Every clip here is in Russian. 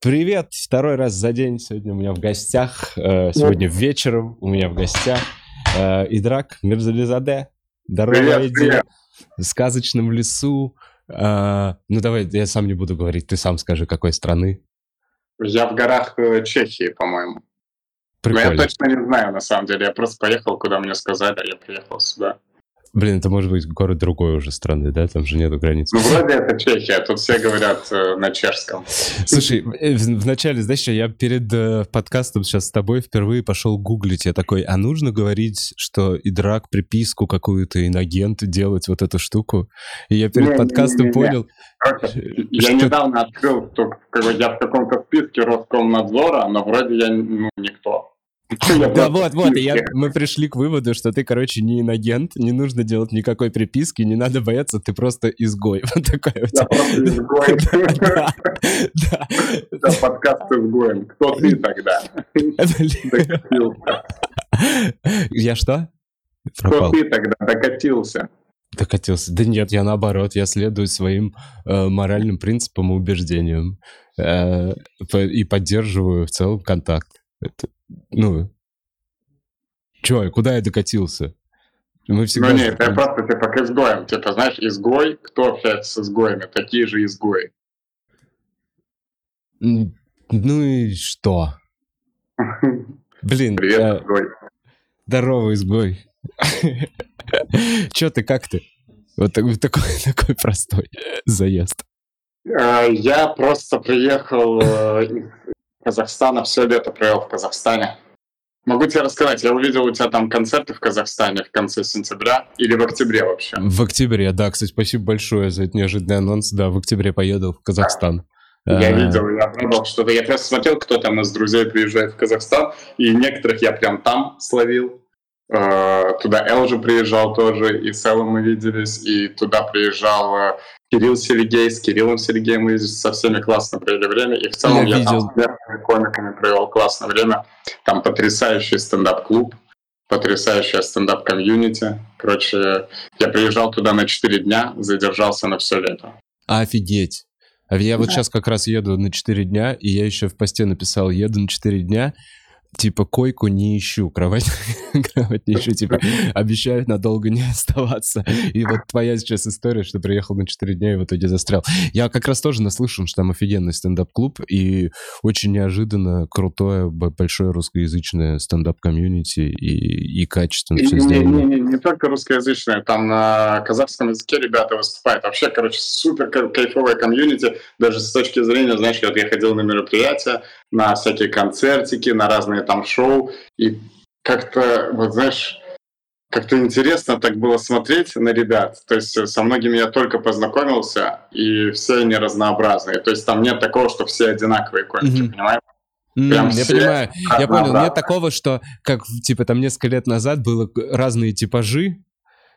Привет, второй раз за день сегодня у меня в гостях, э, сегодня вечером у меня в гостях э, Идрак Мирзализаде, Здорово, иди в сказочном лесу. Э, ну давай, я сам не буду говорить, ты сам скажи, какой страны. Я в горах Чехии, по-моему. Прикольно. Но я точно не знаю, на самом деле. Я просто поехал, куда мне сказали, а я приехал сюда. Блин, это может быть город другой уже страны, да? Там же нету границ. Ну, вроде это Чехия, тут все говорят э, на чешском. Слушай, э, вначале, знаешь, я перед э, подкастом сейчас с тобой впервые пошел гуглить. Я такой, а нужно говорить, что и драк приписку какую-то, инагент делать вот эту штуку? И я перед не, подкастом не, не, понял... Короче, я недавно открыл, что я в каком-то списке Роскомнадзора, но вроде я ну, никто. Да вот, вот, я, мы пришли к выводу, что ты, короче, не инагент, не нужно делать никакой приписки, не надо бояться, ты просто изгой. Вот такой у тебя. просто изгой. Да, да. подкаст изгоем. Кто ты тогда? Я что? Кто ты тогда докатился? Докатился. Да нет, я наоборот, я следую своим э, моральным принципам и убеждениям э, и поддерживаю в целом контакт. Это, ну, чё, куда я докатился? Мы всегда... Ну нет, я просто типа к изгоям. Типа, знаешь, изгой, кто общается с изгоями? Такие же изгои. Ну и что? Блин. Привет, а... изгой. Здорово, изгой. Чё ты, как ты? Вот такой, такой простой заезд. А, я просто приехал э, из Казахстана, все лето провел в Казахстане. Могу тебе рассказать, я увидел у тебя там концерты в Казахстане в конце сентября или в октябре вообще? В октябре, да. Кстати, спасибо большое за этот неожиданный анонс. Да, в октябре поеду в Казахстан. Я а... видел, я пробовал что-то. Я просто смотрел, кто там из друзей приезжает в Казахстан, и некоторых я прям там словил. Uh, туда Эл же приезжал тоже, и с Эллом мы виделись, и туда приезжал Кирилл Сергей, с Кириллом Сергеем мы со всеми классно провели время, и в целом я, я там с комиками провел классное время. Там потрясающий стендап-клуб, потрясающая стендап-комьюнити. Короче, я приезжал туда на 4 дня, задержался на все лето. Офигеть! А я вот сейчас как раз еду на 4 дня, и я еще в посте написал, еду на 4 дня, типа койку не ищу, кровать, кровать не ищу, типа обещают надолго не оставаться. И вот твоя сейчас история, что приехал на 4 дня и в итоге застрял. Я как раз тоже наслышан, что там офигенный стендап-клуб и очень неожиданно крутое большое русскоязычное стендап-комьюнити и, и качественно и, все сделано. Не, не, не, не только русскоязычное, там на казахском языке ребята выступают. Вообще, короче, супер кайфовое комьюнити, даже с точки зрения, знаешь, вот я ходил на мероприятия, на всякие концертики, на разные там шоу. И как-то, вот знаешь, как-то интересно так было смотреть на ребят. То есть со многими я только познакомился, и все они разнообразные. То есть там нет такого, что все одинаковые комики, mm-hmm. понимаешь? Mm, я понимаю, я понял. Нет такого, что как типа там несколько лет назад было разные типажи,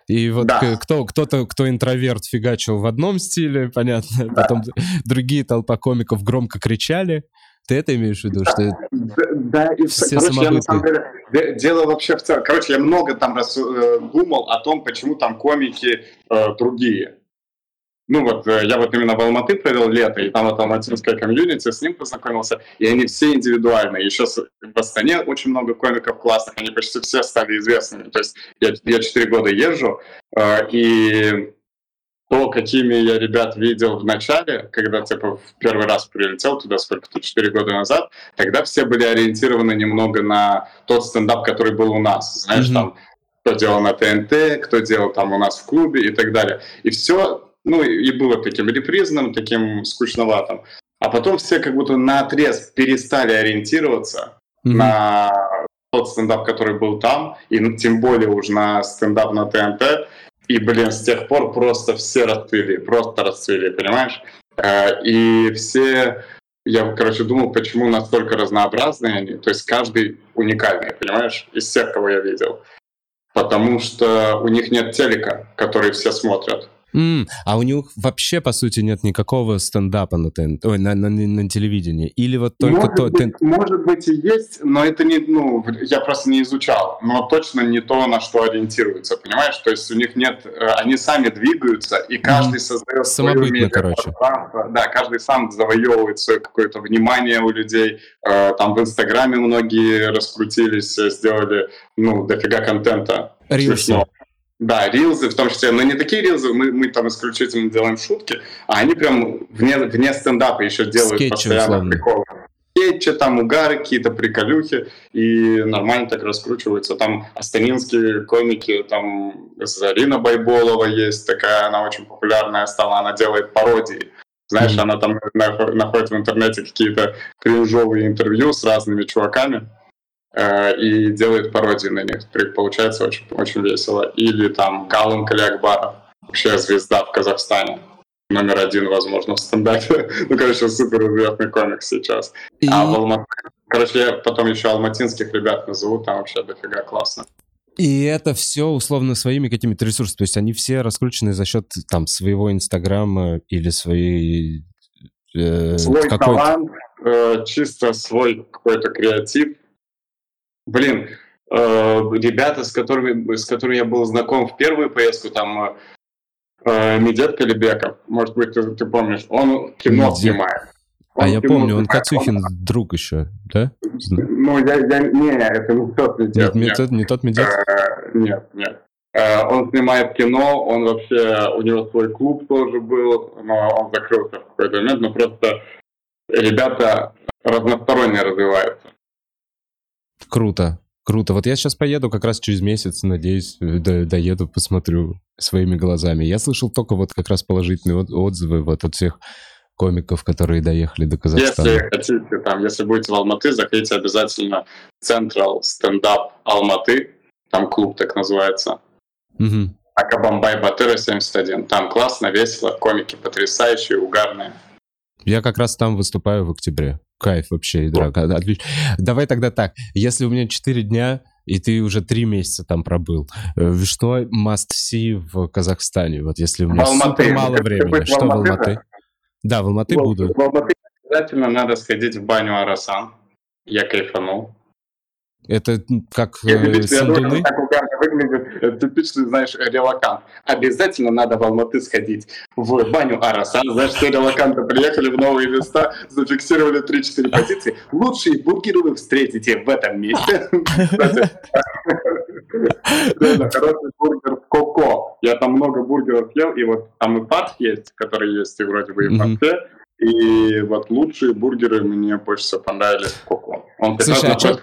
и вот да. кто, кто-то, кто интроверт фигачил в одном стиле, понятно, да. потом другие толпа комиков громко кричали, ты это имеешь в виду, что да, да и все короче, я на самом деле дело вообще в целом. Короче, я много там раз э, думал о том, почему там комики э, другие. Ну вот, э, я вот именно в Алматы провел лето, и там вот алматинская комьюнити, с ним познакомился, и они все индивидуальные. Еще в Астане очень много комиков классных, они почти все стали известными. То есть я, я 4 года езжу, э, и то, какими я ребят видел в начале, когда типа в первый раз прилетел туда сколько-то, 4 года назад, тогда все были ориентированы немного на тот стендап, который был у нас. Знаешь, mm-hmm. там, кто делал на ТНТ, кто делал там у нас в клубе и так далее. И все, ну, и было таким репризным, таким скучноватым. А потом все как будто на отрез перестали ориентироваться mm-hmm. на тот стендап, который был там, и тем более уже на стендап на ТНТ, и, блин, с тех пор просто все расцвели, просто расцвели, понимаешь? Э, и все, я, короче, думал, почему настолько разнообразные они, то есть каждый уникальный, понимаешь, из всех, кого я видел. Потому что у них нет телека, который все смотрят. Mm, а у них вообще, по сути, нет никакого стендапа на, ТНТ, ой, на, на, на телевидении? Или вот только может то... Быть, может быть и есть, но это не, ну, я просто не изучал, но точно не то, на что ориентируются, понимаешь? То есть у них нет, э, они сами двигаются, и каждый mm. создает Самобытно, короче. Да, каждый сам завоевывает свое какое-то внимание у людей. Э, там в Инстаграме многие раскрутились, э, сделали, ну, дофига контента. Рилсы. Да, рилзы в том числе, но не такие рилзы, мы, мы там исключительно делаем шутки, а они прям вне, вне стендапа еще делают Скетчи, постоянно условно. приколы. Скетчи, там угары, какие-то приколюхи, и нормально так раскручиваются. Там астанинские комики, там Зарина Байболова есть такая, она очень популярная стала, она делает пародии. Знаешь, mm-hmm. она там находит в интернете какие-то кринжовые интервью с разными чуваками, и делает пародии на них. Получается очень, очень весело. Или там Галан Калиакбаров, вообще звезда в Казахстане. Номер один, возможно, в стендапе. ну, короче, супер известный комик сейчас. И... А в Алматы... Короче, я потом еще алматинских ребят назову, там вообще дофига классно. И это все условно своими какими-то ресурсами. То есть они все раскручены за счет там своего Инстаграма или своей... Э, свой талант, э, чисто свой какой-то креатив Блин, э, ребята, с которыми, с которыми я был знаком в первую поездку, там э, Медет Калибеков, может быть, ты, ты помнишь, он кино Медет. снимает. А он а я помню, он Кацухин он... друг еще, да? Ну, я, я, не, это не тот Медет. Нет, не, тот, не тот Медет? Э, нет, нет. Э, он снимает кино, он вообще, у него свой клуб тоже был, но он закрылся в какой-то момент, но просто ребята разносторонне развиваются. Круто. Круто. Вот я сейчас поеду как раз через месяц, надеюсь, до, доеду, посмотрю своими глазами. Я слышал только вот как раз положительные отзывы вот от всех комиков, которые доехали до Казахстана. Если хотите, там, если будете в Алматы, заходите обязательно Central Stand Up Алматы, там клуб так называется. Угу. Акабамбай Батыра 71. Там классно, весело, комики потрясающие, угарные. Я как раз там выступаю в октябре. Кайф вообще. Отлично. Давай тогда так. Если у меня 4 дня, и ты уже 3 месяца там пробыл, э, что must see в Казахстане? Вот если у меня супер мало времени. Что в Алматы? Да, в Алматы буду. В Алматы обязательно надо сходить в баню Арасан. Я кайфанул. Это как э, сандуны? Так угарно выглядит. Э, типичный, знаешь, релакант. Обязательно надо в Алматы сходить в баню Арасан. Знаешь, все релаканты приехали в новые места, зафиксировали 3-4 позиции. Лучшие бургеры вы встретите в этом месте. Хороший бургер в Коко. Я там много бургеров ел, и вот там и пад есть, который есть и вроде бы и в Москве. И вот лучшие бургеры мне больше всего понравились в Коко. Он Слушай, а что,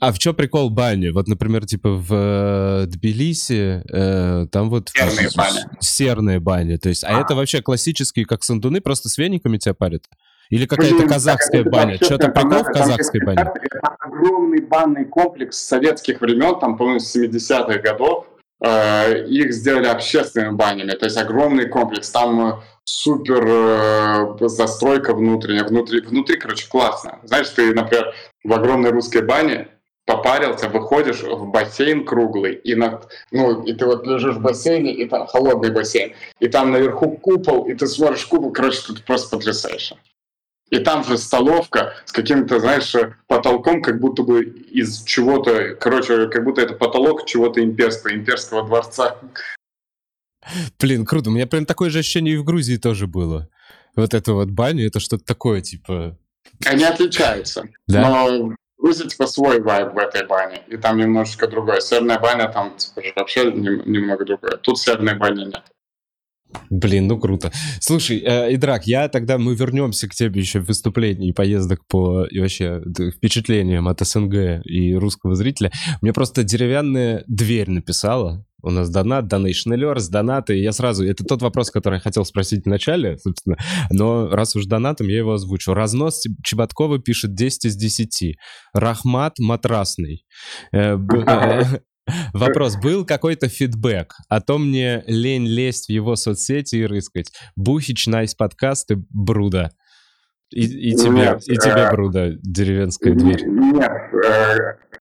а в чем прикол бани? Вот, например, типа в э, Тбилиси э, там вот... Серные бани. Серные бани. То есть, а, а это вообще классические, как сандуны, просто с вениками тебя парят? Или какая-то казахская это баня? Что-то прикол в казахской бане? Это огромный банный комплекс советских времен, там, по-моему, 70-х годов. Э, их сделали общественными банями. То есть огромный комплекс. Там э, супер э, застройка внутренняя. Внутри, внутри, короче, классно. Знаешь, ты, например, в огромной русской бане попарился, выходишь в бассейн круглый, и, на, ну, и ты вот лежишь в бассейне, и там холодный бассейн, и там наверху купол, и ты смотришь купол, короче, тут просто потрясающе. И там же столовка с каким-то, знаешь, потолком, как будто бы из чего-то, короче, как будто это потолок чего-то имперского, имперского дворца. Блин, круто. У меня прям такое же ощущение и в Грузии тоже было. Вот это вот баня, это что-то такое, типа... Они отличаются. Да? Но Грузия, типа, свой вайб в этой бане, и там немножечко другое. Северная баня там, типа, вообще немного другое. Тут северной бани нет. Блин, ну круто. Слушай, э, Идрак, я тогда, мы вернемся к тебе еще в выступлении и поездок по, и вообще впечатлениям от СНГ и русского зрителя. Мне просто деревянная дверь написала, у нас донат, Donation Alerts, донаты. Я сразу... Это тот вопрос, который я хотел спросить в начале, собственно. Но раз уж донатом, я его озвучу. Разнос Чеботкова пишет 10 из 10. Рахмат Матрасный. Э, э, вопрос. Был какой-то фидбэк? А то мне лень лезть в его соцсети и рыскать. Бухич, nice подкасты, brudda. И, и тебе, нет, и тебе, э, brudda, деревенская дверь. Нет,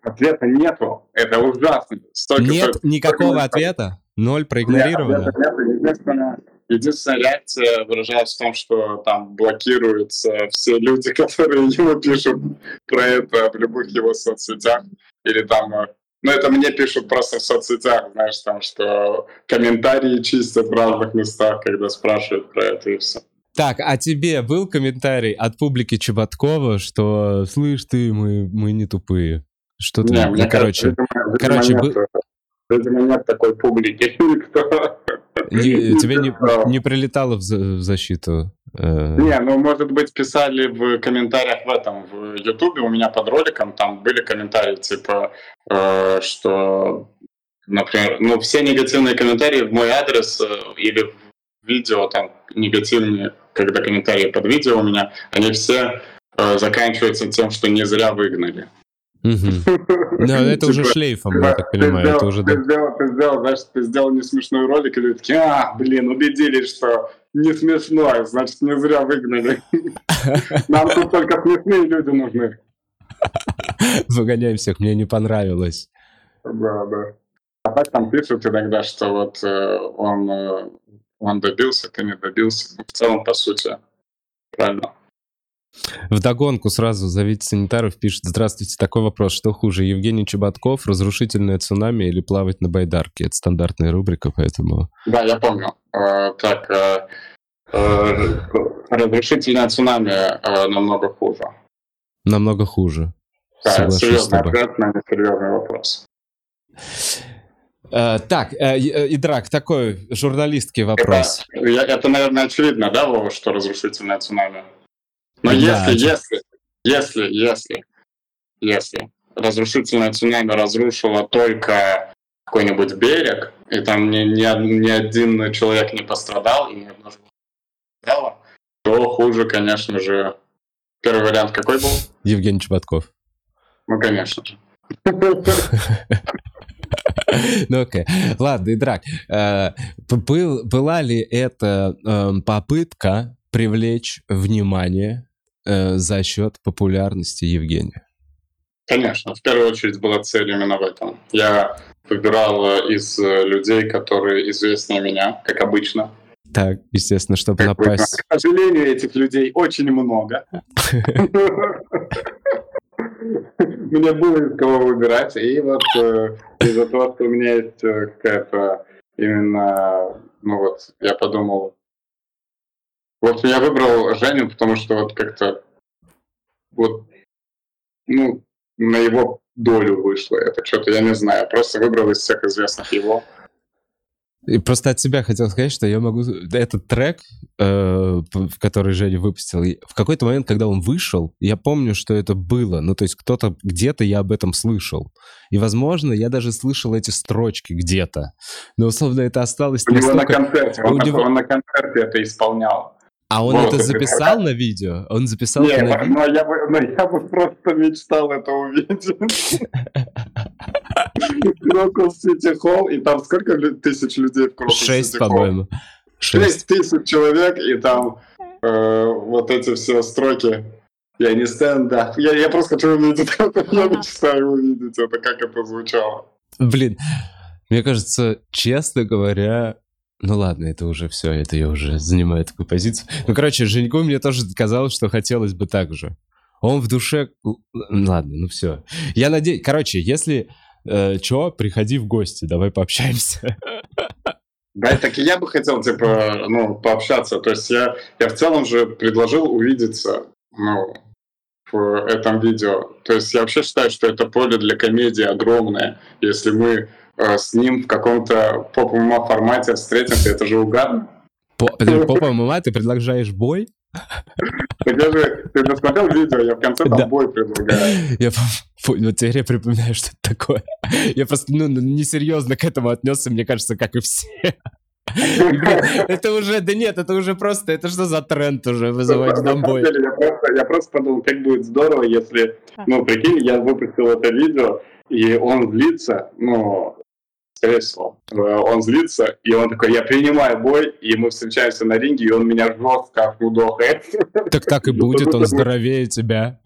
ответа нету. Это ужасно. Столько, Нет столько, никакого столько... ответа? Ноль проигнорировано? Нет, нет, единственная, единственная реакция выражалась в том, что там блокируются все люди, которые ему пишут про это в любых его соцсетях. Или там ну, это мне пишут просто в соцсетях, знаешь, там, что комментарии чистят в разных местах, когда спрашивают про это и все. Так, а тебе был комментарий от публики Чеботкова, что «Слышь ты, мы, мы не тупые». Что ты, не, ну, короче, видимо, короче, видимо, был... видимо, нет такой публики. Не, тебе не, не прилетало в, в защиту? Э? Не, ну, может быть, писали в комментариях в этом, в Ютубе, у меня под роликом, там были комментарии, типа, э, что, например, ну, все негативные комментарии в мой адрес э, или в видео, там, негативные, когда комментарии под видео у меня, они все э, заканчиваются тем, что не зря выгнали. Да, это уже типа, шлейфом, я так понимаю. Ты сделал, ты сделал, знаешь, ты сделал не смешной ролик, и люди такие, а, блин, убедились, что не смешной, значит, не зря выгнали. Нам тут только смешные люди нужны. Выгоняем всех, мне не понравилось. Да, да. А так там пишут иногда, что вот э, он, э, он добился, ты не добился. В целом, по сути, правильно. В догонку сразу зовите санитаров, пишет, здравствуйте, такой вопрос, что хуже, Евгений Чеботков, разрушительное цунами или плавать на байдарке? Это стандартная рубрика, поэтому... Да, я помню. Э, так, э, э, разрушительное цунами намного хуже. Намного хуже. Да, Соглашусь серьезный ответ на серьезный вопрос. Так, uh, Идрак, такой журналистский вопрос. Это, это, наверное, очевидно, да, Вова, что разрушительное цунами? Но если, если, если, если, если разрушительное цунами разрушило только какой-нибудь берег, и там ни, ни, ни один человек не пострадал, и ни одно животное то хуже, конечно же. Первый вариант какой был? Евгений Чеботков. Ну, конечно же. Ну окей. Ладно, Идрак, э, был, была ли это э, попытка привлечь внимание э, за счет популярности Евгения? Конечно, в первую очередь была цель именно в этом. Я выбирал э, из э, людей, которые известнее меня, как обычно. Так, естественно, чтобы как напасть. Бы, к сожалению, этих людей очень много. Мне было из кого выбирать, и вот э, из-за того, что у меня есть какая-то именно, ну вот, я подумал, вот я выбрал Женю, потому что вот как-то вот, ну, на его долю вышло это. Что-то я не знаю. Просто выбрал из всех известных его. И просто от себя хотел сказать, что я могу... Этот трек, э, который Женя выпустил, в какой-то момент, когда он вышел, я помню, что это было. Ну, то есть кто-то, где-то я об этом слышал. И, возможно, я даже слышал эти строчки где-то. Но, условно, это осталось... У него на концерте, он, него... он на концерте это исполнял. А он вот, это записал на видео? Он записал Нет, это на видео? Но я, бы, но я бы просто мечтал это увидеть. Крокус Сити Холл, и там сколько тысяч людей в Крокус Шесть, по-моему. Шесть тысяч человек, и там э, вот эти все строки. Я не стендап. Я, я просто хочу увидеть это. Я мечтаю увидеть это, как это звучало. Блин, мне кажется, честно говоря, ну ладно, это уже все, это я уже занимаю такую позицию. Ну, короче, Женьку мне тоже казалось, что хотелось бы так же. Он в душе... Ладно, ну все. Я надеюсь... Короче, если э, чё, приходи в гости, давай пообщаемся. Да, так и я бы хотел, типа, ну, пообщаться. То есть я, я в целом же предложил увидеться, ну, в этом видео. То есть я вообще считаю, что это поле для комедии огромное. Если мы с ним в каком-то поп ММА формате встретимся, это же угарно. Поп ММА ты предлагаешь бой? Так я же, ты посмотрел видео, я в конце там да. бой предлагаю. Я вот теперь я припоминаю, что это такое. Я просто, ну, несерьезно к этому отнесся, мне кажется, как и все. Это уже, да нет, это уже просто, это что за тренд уже вызывать домбой? Я просто, я просто подумал, как будет здорово, если, ну, прикинь, я выпустил это видео, и он злится, ну, скорее всего. Э, он злится, и он такой, я принимаю бой, и мы встречаемся на ринге, и он меня жестко отмудохает. Так так и будет, он здоровее тебя.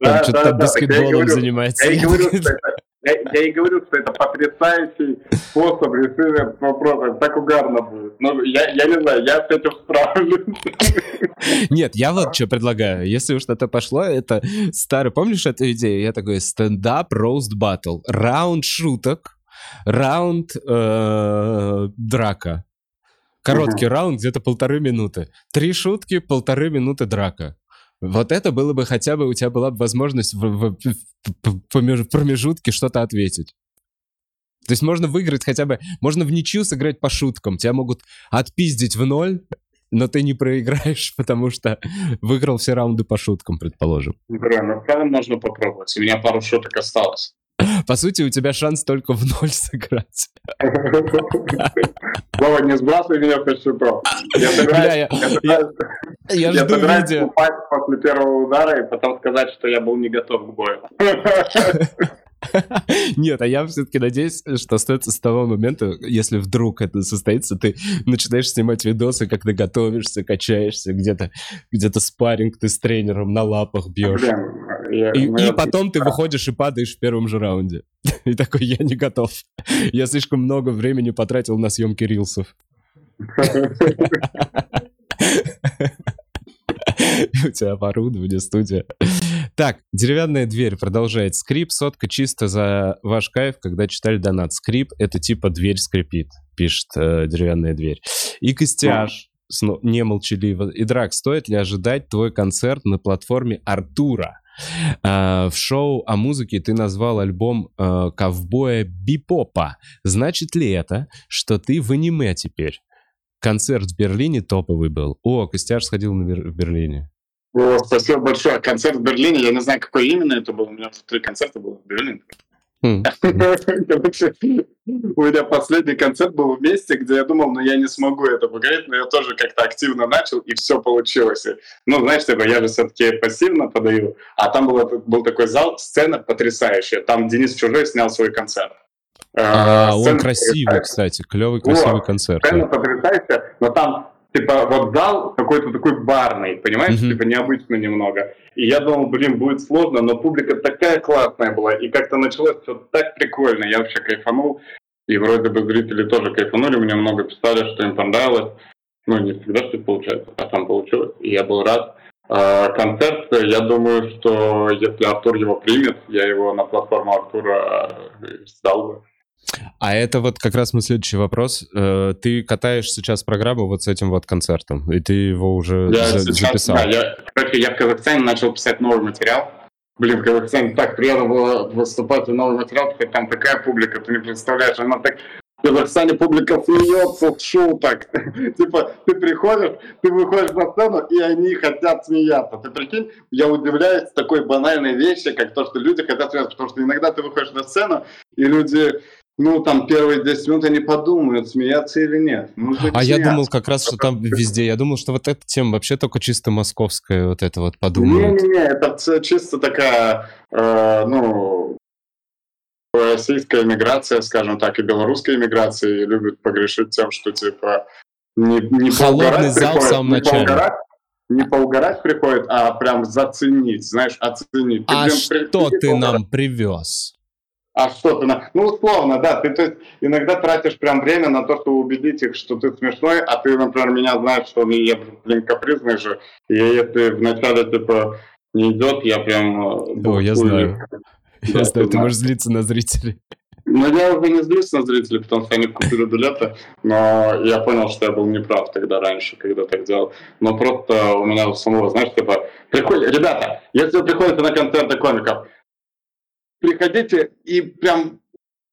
Там что-то баскетболом занимается. Я и говорю, что это, Я, я и говорю, что это потрясающий способ решения этого вопроса. Так угарно будет. Но я, я не знаю, я с этим справлюсь. Нет, я вот что предлагаю. Если уж что-то пошло, это старый... Помнишь эту идею? Я такой, стендап, роуст батл. Раунд шуток, раунд э, драка. Короткий раунд, где-то полторы минуты. Три шутки, полторы минуты драка. Вот это было бы хотя бы, у тебя была бы возможность в, в, в промежутке что-то ответить. То есть можно выиграть хотя бы, можно в ничью сыграть по шуткам. Тебя могут отпиздить в ноль, но ты не проиграешь, потому что выиграл все раунды по шуткам, предположим. Бля, ну правда можно попробовать. У меня пару шуток осталось. По сути, у тебя шанс только в ноль сыграть. Вова, не сбрасывай меня по счету. Я собираюсь, я, жду видео. после первого удара и потом сказать, что я был не готов к бою. Нет, а я все-таки надеюсь, что остается с того момента, если вдруг это состоится, ты начинаешь снимать видосы, как ты готовишься, качаешься, где-то где-то спарринг ты с тренером на лапах бьешь. я, и, и потом ты выходишь и падаешь в первом же раунде. И такой, я не готов. Я слишком много времени потратил на съемки рилсов. У тебя оборудование, студия. Так, деревянная дверь продолжает. Скрип, сотка чисто за ваш кайф, когда читали донат. Скрип — это типа дверь скрипит, пишет э, деревянная дверь. И костяж, не молчаливо. И драк, стоит ли ожидать твой концерт на платформе Артура? Uh, в шоу о музыке ты назвал альбом uh, ковбоя Бипопа. Значит ли это, что ты в аниме теперь? Концерт в Берлине топовый был. О, Костяш сходил на Бер- в Берлине. О, спасибо большое. Концерт в Берлине, я не знаю, какой именно это был. У меня тут три концерта было в Берлине. Хм. Короче, у меня последний концерт был в месте, где я думал, ну я не смогу это поговорить, но я тоже как-то активно начал, и все получилось. Ну, знаешь, типа, я же все-таки пассивно подаю, а там был, был такой зал, сцена потрясающая. Там Денис Чужой снял свой концерт. А, он красивый, кстати, клевый, красивый концерт. Сцена потрясающая, но там типа, вот зал какой-то такой барный, понимаешь, mm-hmm. типа, необычно немного. И я думал, блин, будет сложно, но публика такая классная была, и как-то началось все так прикольно, я вообще кайфанул, и вроде бы зрители тоже кайфанули, мне много писали, что им понравилось, ну, не всегда что получается, а там получилось, и я был рад. А, концерт, я думаю, что если Артур его примет, я его на платформу Артура сдал бы. А это вот как раз мой следующий вопрос. Э, ты катаешь сейчас программу вот с этим вот концертом, и ты его уже я за- сейчас, записал. Да, я, короче, я в Казахстане начал писать новый материал. Блин, в Казахстане так приятно было выступать в новый материал, потому там такая публика, ты не представляешь, она так в Казахстане публика смеется с шуток. типа, ты приходишь, ты выходишь на сцену, и они хотят смеяться. Ты прикинь, я удивляюсь такой банальной вещи, как то, что люди хотят смеяться, потому что иногда ты выходишь на сцену, и люди ну, там первые 10 минут они подумают, смеяться или нет. Нужно а я думал как раз, что там везде. Я думал, что вот эта тема вообще только чисто московская, вот это вот подумают. Не-не-не, это чисто такая, э, ну, российская иммиграция, скажем так, и белорусская иммиграция любят погрешить тем, что, типа, не, не Холодный зал приходит, в самом начале. Поугарать, не поугарать приходит, а прям заценить, знаешь, оценить. Ты, а блин, что ты нам привез? А что ты на... Ну, условно, да, ты то есть, иногда тратишь прям время на то, чтобы убедить их, что ты смешной, а ты, например, меня знаешь, что я, блин, капризный же, и если вначале, типа, не идет, я прям... Э, О, я знаю. Я знаю, ты можешь злиться на зрителей. Ну, я уже не злюсь на зрителей, потому что они купили билеты, но я понял, что я был неправ тогда раньше, когда так делал. Но просто у меня у самого, знаешь, типа, приходит, ребята, если вы приходите на концерты комиков, приходите и прям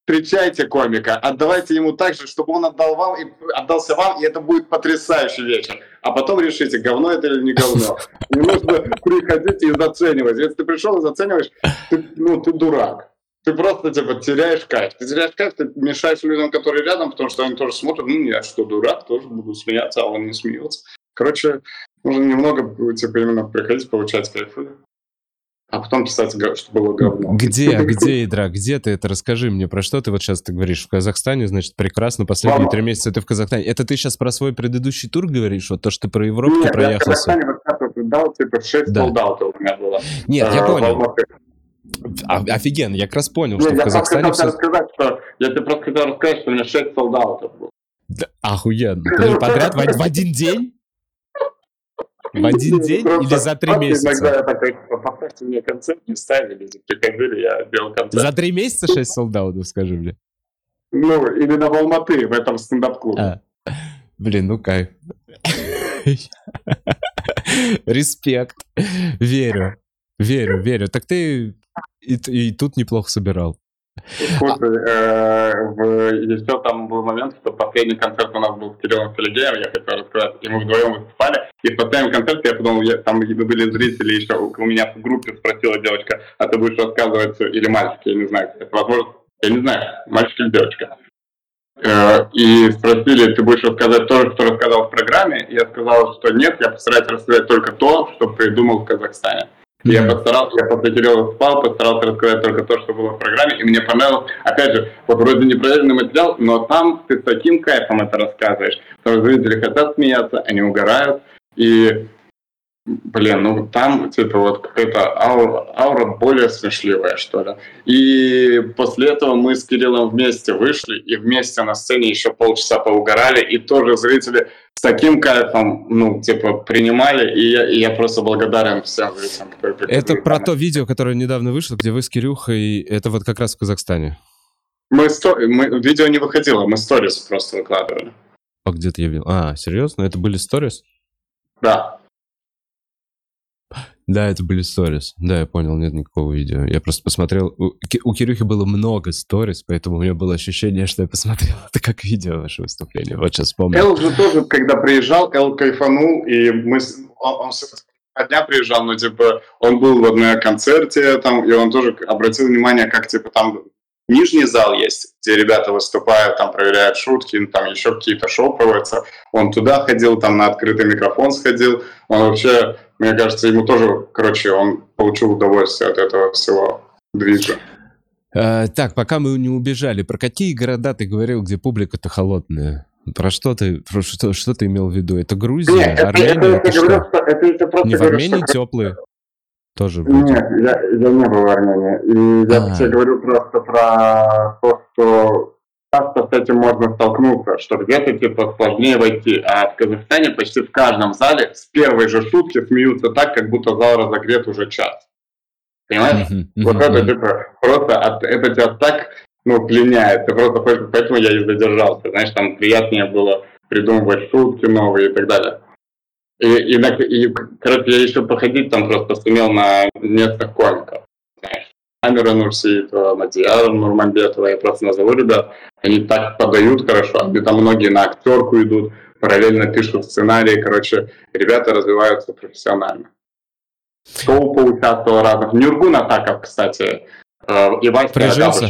встречайте комика, отдавайте ему так же, чтобы он отдал вам и отдался вам, и это будет потрясающий вечер. А потом решите, говно это или не говно. Не нужно приходить и заценивать. Если ты пришел и зацениваешь, ты, ну, ты дурак. Ты просто типа теряешь кайф. Ты теряешь кайф, ты мешаешь людям, которые рядом, потому что они тоже смотрят, ну, я что, дурак, тоже буду смеяться, а он не смеется. Короче, нужно немного, типа, именно приходить, получать кайф а потом писать, что было говно. Где, где, Идра, где ты это? Расскажи мне, про что ты вот сейчас ты говоришь? В Казахстане, значит, прекрасно, последние три месяца ты в Казахстане. Это ты сейчас про свой предыдущий тур говоришь? Вот то, что ты про Европу Нет, проехался? Нет, я в Казахстане дал, типа, 6 да. солдат у меня было. Нет, я э, понял. А, офигенно, я как раз понял, что в Казахстане все... Рассказать, что, я тебе просто хотел рассказать, что у меня 6 солдатов было. Да, охуенно. Подряд в, в один день? В один день или за три месяца? Иногда я типа, поставьте мне концерт, не ставили, приходили, я делал концерт. За три месяца шесть солдатов, скажи мне. Ну, именно в Алматы, в этом стендап-клубе. А. Блин, ну кайф. Респект. Верю. Верю, верю. Так ты и, и тут неплохо собирал. Слушай, э, в, еще там был момент, что последний концерт у нас был с Кириллом Филигеем, я хотел рассказать, и мы вдвоем выступали, и в последнем концерте я подумал, я, там были зрители еще, у меня в группе спросила девочка, а ты будешь рассказывать, или мальчик, я не знаю, это возможно, я не знаю, мальчик или девочка. Э, и спросили, ты будешь рассказать то, что рассказал в программе, я сказал, что нет, я постараюсь рассказать только то, что придумал в Казахстане. Я постарался, я после Кирилла спал, постарался рассказать только то, что было в программе, и мне понравилось, опять же, вот вроде непроверенный материал, но там ты с таким кайфом это рассказываешь, что зрители хотят смеяться, они угорают, и Блин, ну там типа вот какая-то аура, аура более смешливая, что ли. И после этого мы с Кириллом вместе вышли, и вместе на сцене еще полчаса поугорали, и тоже зрители с таким кайфом, ну, типа, принимали, и я, и я просто благодарен всем зрителям. Это про то видео, которое недавно вышло, где вы с Кирюхой, это вот как раз в Казахстане. Мы, сто... мы видео не выходило, мы сторис просто выкладывали. А где ты я видел? А, серьезно? Это были сторис? Да. Да, это были сторис. Да, я понял, нет никакого видео. Я просто посмотрел... У, Кирюхи было много сторис, поэтому у меня было ощущение, что я посмотрел это как видео ваше выступление. Вот сейчас вспомнил. Эл же тоже, когда приезжал, Эл кайфанул, и мы... Он, он дня приезжал, но, типа, он был в одной концерте, там, и он тоже обратил внимание, как, типа, там нижний зал есть, где ребята выступают, там проверяют шутки, там еще какие-то шоу проводятся. Он туда ходил, там на открытый микрофон сходил. Он вообще мне кажется, ему тоже, короче, он получил удовольствие от этого всего движа. А, так, пока мы не убежали, про какие города ты говорил, где публика-то холодная? Про что ты, про что, что ты имел в виду? Это Грузия, Нет, Армения? Это, это, это, говорю, что, это, это просто не в Армении что... теплые? Тоже вроде. Нет, я, я не был в Армении. И я а. тебе говорю просто про то, что часто с этим можно столкнуться, что где-то типа сложнее войти, а в Казахстане почти в каждом зале с первой же шутки смеются так, как будто зал разогрет уже час. Понимаешь? Вот это типа просто от, это тебя так ну, пленяет. Ты просто поэтому я и задержался. Знаешь, там приятнее было придумывать шутки новые и так далее. И, и, и, короче, я еще походить там просто сумел на местных комиков. Амира Нурсиитова, Мадияра Нурманбетова, я просто назову ребят, они так подают хорошо, они там многие на актерку идут, параллельно пишут сценарии, короче, ребята развиваются профессионально. Шоу поучаствовал разных. Нюргун Атаков, кстати, э, и Вася Прижился?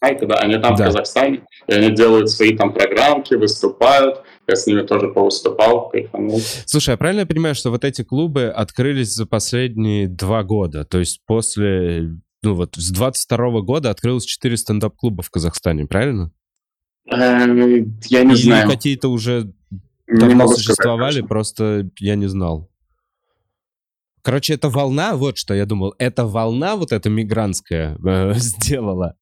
знаете, да, они там да. в Казахстане, и они делают свои там программки, выступают, я с ними тоже повыступал, кайфанул. Слушай, я правильно понимаю, что вот эти клубы открылись за последние два года? То есть после, ну вот, с 22 года открылось 4 стендап-клуба в Казахстане, правильно? Э, я не Или знаю. какие-то уже давно существовали, сказать, просто я не знал. Короче, эта волна, вот что я думал, эта волна вот эта мигрантская э, сделала?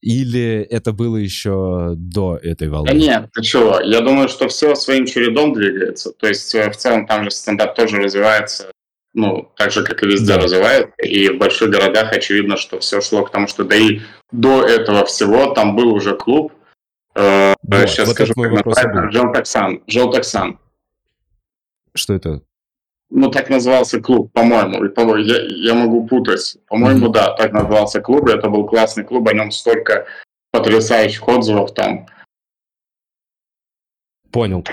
Или это было еще до этой волны? Да нет, ты чего? Я думаю, что все своим чередом двигается. То есть э, в целом там же стендап тоже развивается, ну, так же, как и везде да. развивается. И в больших городах очевидно, что все шло к тому, что да и до этого всего там был уже клуб, Э, вот, Сейчас вот скажу, как называется. Желтоксан. Желтоксан. Что это? Ну, так назывался клуб, по-моему. Я, я могу путать. По-моему, да, так назывался клуб. Это был классный клуб, о нем столько потрясающих отзывов там. Понял.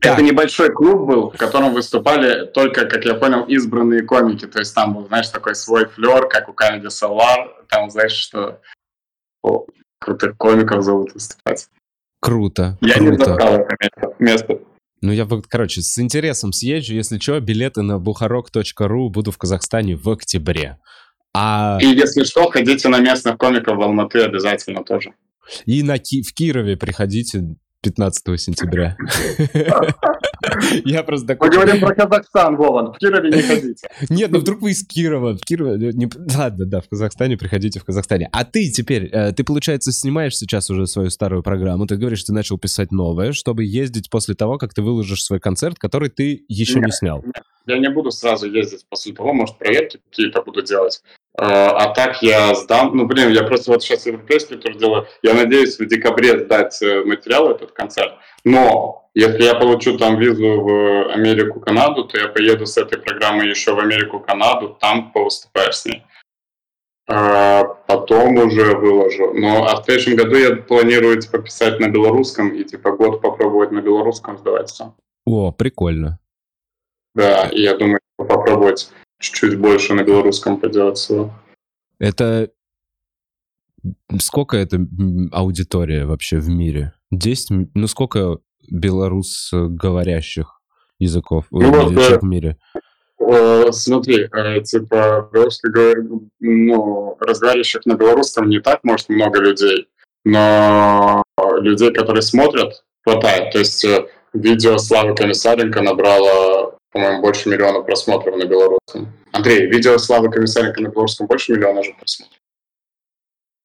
Это так. небольшой клуб был, в котором выступали только, как я понял, избранные комики. То есть там был, знаешь, такой свой флер, как у Камеди Solar. Там, знаешь, что О, крутых комиков зовут выступать. Круто. Я круто. не застал это место. Ну, я, короче, с интересом съезжу. Если что, билеты на бухарок.ру буду в Казахстане в октябре. А... И если что, ходите на местных комиков в Алматы обязательно тоже. И на Ки... в Кирове приходите 15 сентября. Я просто такой... Мы говорим про Казахстан, Вован, в Кирове не ходите. Нет, ну вдруг вы из Кирова. В Кирово... Не... Ладно, да, в Казахстане приходите в Казахстане. А ты теперь, э, ты, получается, снимаешь сейчас уже свою старую программу, ты говоришь, ты начал писать новое, чтобы ездить после того, как ты выложишь свой концерт, который ты еще нет, не снял. Нет. Я не буду сразу ездить после того, может, проверки какие-то буду делать. А, а так я сдам, ну, блин, я просто вот сейчас европейский тур делаю, я надеюсь в декабре сдать э, материал этот концерт, но если я получу там визу в Америку, Канаду, то я поеду с этой программой еще в Америку, Канаду, там повыступаю с ней. А потом уже выложу. Но а в следующем году я планирую типа писать на белорусском и типа год попробовать на белорусском сдавать все. О, прикольно. Да, и я думаю, попробовать чуть-чуть больше на белорусском поделать всего. Это... Сколько это аудитория вообще в мире? 10? Ну, сколько белорус говорящих языков ну, вот, э, в мире? Э, смотри, э, типа, белорусский ну, разговаривающих на белорусском не так, может, много людей, но людей, которые смотрят, хватает. То есть э, видео Славы Комиссаренко набрало по-моему, больше миллиона просмотров на белорусском. Андрей, видео Славы Комиссаренко на белорусском больше миллиона же просмотров.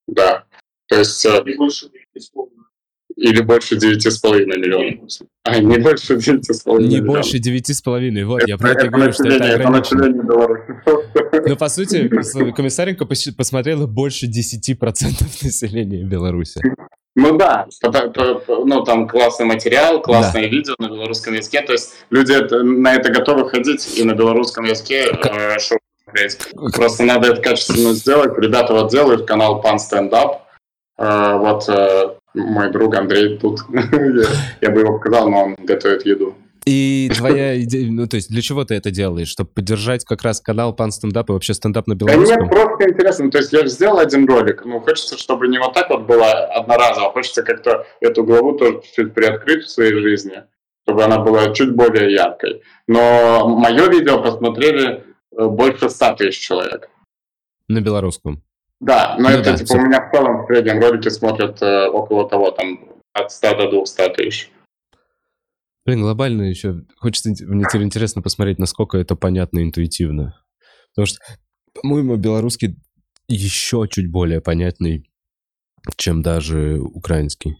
Да. То есть... Э, или больше девяти с половиной миллионов. А, не больше девяти с половиной Не больше девяти с половиной. Вот, я про это говорю, что это ограничено. Ну, по сути, Комиссаренко посмотрела больше 10% населения Беларуси. Ну да, ну там классный материал, классное да. видео на белорусском языке, то есть люди на это готовы ходить и на белорусском языке э, шоу смотреть. Просто надо это качественно сделать. Ребята вот делают канал Пан Стендап. Э, вот э, мой друг Андрей тут, я бы его показал, но он готовит еду. И твоя идея, ну то есть для чего ты это делаешь? Чтобы поддержать как раз канал Пан Стендап и вообще стендап на белорусском? Да нет, просто интересно. То есть я сделал один ролик, ну хочется, чтобы не вот так вот было одноразово, хочется как-то эту главу тоже чуть-чуть приоткрыть в своей жизни, чтобы она была чуть более яркой. Но мое видео посмотрели э, больше ста тысяч человек. На белорусском? Да, но ну, это да, типа все... у меня в целом в среднем ролики смотрят э, около того, там от 100 до 200 тысяч. Блин, глобально еще хочется, мне теперь интересно посмотреть, насколько это понятно интуитивно. Потому что, по-моему, белорусский еще чуть более понятный, чем даже украинский.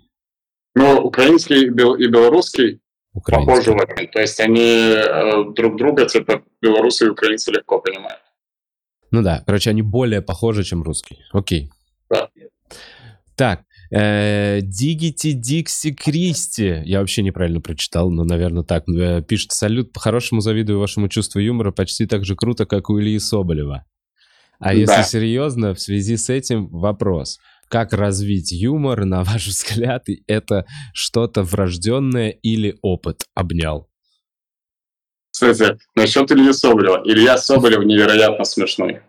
Ну, украинский и белорусский похожи в этом. То есть они э, друг друга, типа, белорусы и украинцы легко понимают. Ну да, короче, они более похожи, чем русский. Окей. Да. Так, Дигити Дикси Кристи. Я вообще неправильно прочитал, но, наверное, так. Э, пишет, салют, по-хорошему завидую вашему чувству юмора, почти так же круто, как у Ильи Соболева. А да. если серьезно, в связи с этим вопрос. Как развить юмор, на ваш взгляд, это что-то врожденное или опыт обнял? Кстати, насчет Ильи Соболева. Илья Соболев невероятно смешной.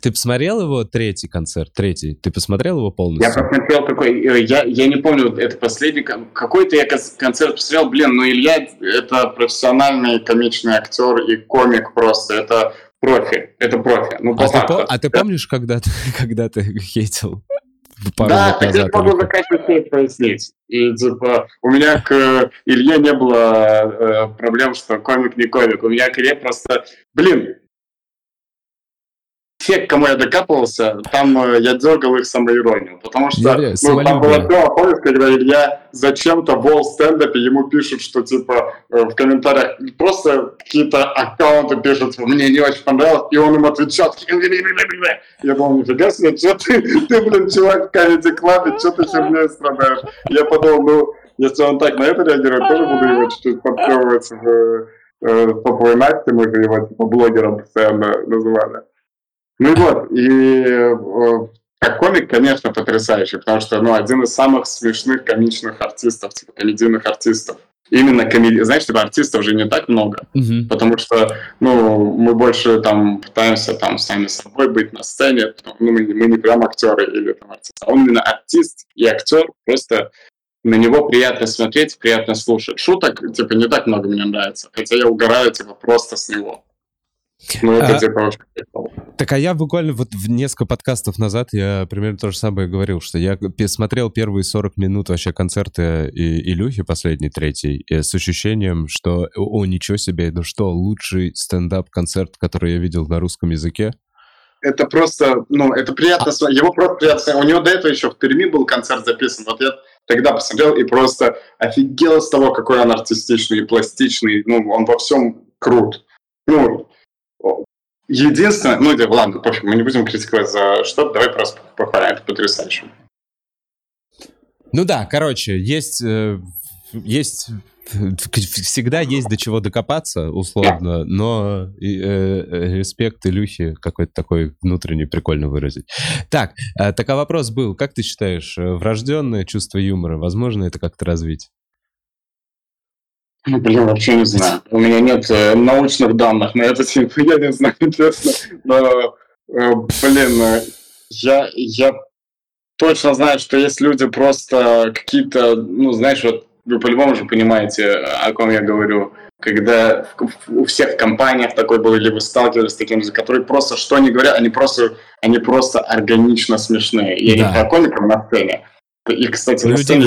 Ты посмотрел его третий концерт, третий? Ты посмотрел его полностью? Я посмотрел какой, я, я не помню, это последний, какой-то я концерт посмотрел, блин, ну Илья это профессиональный комичный актер и комик просто, это профи, это профи. Ну, а, ты, а ты помнишь, когда ты, когда ты хейтил? Пару да, так я могу за каждый кейс пояснить. И типа у меня к Илье не было э, проблем, что комик не комик. У меня к Илье просто, блин, те, к кому я докапывался, там э, я дергал их самоиронию. Потому что ну, там было то, помнишь, когда Илья зачем-то в стендапе ему пишут, что типа э, в комментариях просто какие-то аккаунты пишут, мне не очень понравилось, и он им отвечает. Я думал, нифига себе, что ты, ты, блин, чувак в Comedy Club, что ты херней страдаешь? Я подумал, ну, если он так на это реагирует, тоже буду его чуть-чуть подплевывать в э, Насте, мы же его типа блогером постоянно называли. Ну вот, и э, как комик, конечно, потрясающий, потому что, ну, один из самых смешных комичных артистов, типа, комедийных артистов. Именно комеди... Знаешь, типа, артистов же не так много, mm-hmm. потому что, ну, мы больше там пытаемся там сами собой быть на сцене, ну, мы, мы не прям актеры или там артисты, а он именно артист и актер, просто на него приятно смотреть, приятно слушать. Шуток, типа, не так много мне нравится, хотя я угораю, типа, просто с него. Ну, это а, Так, а я буквально вот в несколько подкастов назад я примерно то же самое говорил, что я смотрел первые 40 минут вообще концерта и, Илюхи, последний, третий, с ощущением, что, о, ничего себе, ну что, лучший стендап-концерт, который я видел на русском языке? Это просто, ну, это приятно, а... его просто приятно, у него до этого еще в Перми был концерт записан, вот я тогда посмотрел и просто офигел с того, какой он артистичный и пластичный, ну, он во всем крут. Ну, Единственное, ну да, ладно, пофиг, мы не будем критиковать за что давай просто похвалим, это потрясающе. Ну да, короче, есть, э, есть всегда есть до чего докопаться, условно, но э, респект Илюхе какой-то такой внутренний прикольно выразить. Так, э, так а вопрос был, как ты считаешь, э, врожденное чувство юмора, возможно это как-то развить? Блин, вообще не знаю. У меня нет э, научных данных на это тему, я не знаю, честно. Но, э, блин, э, я, я точно знаю, что есть люди просто какие-то, ну, знаешь, вот вы по-любому же понимаете, о ком я говорю, когда у всех в компаниях такой был, или вы сталкивались с таким, за которые просто что они говорят, они просто, они просто органично смешные. Я да. не про комиков на сцене. И, кстати, на сцене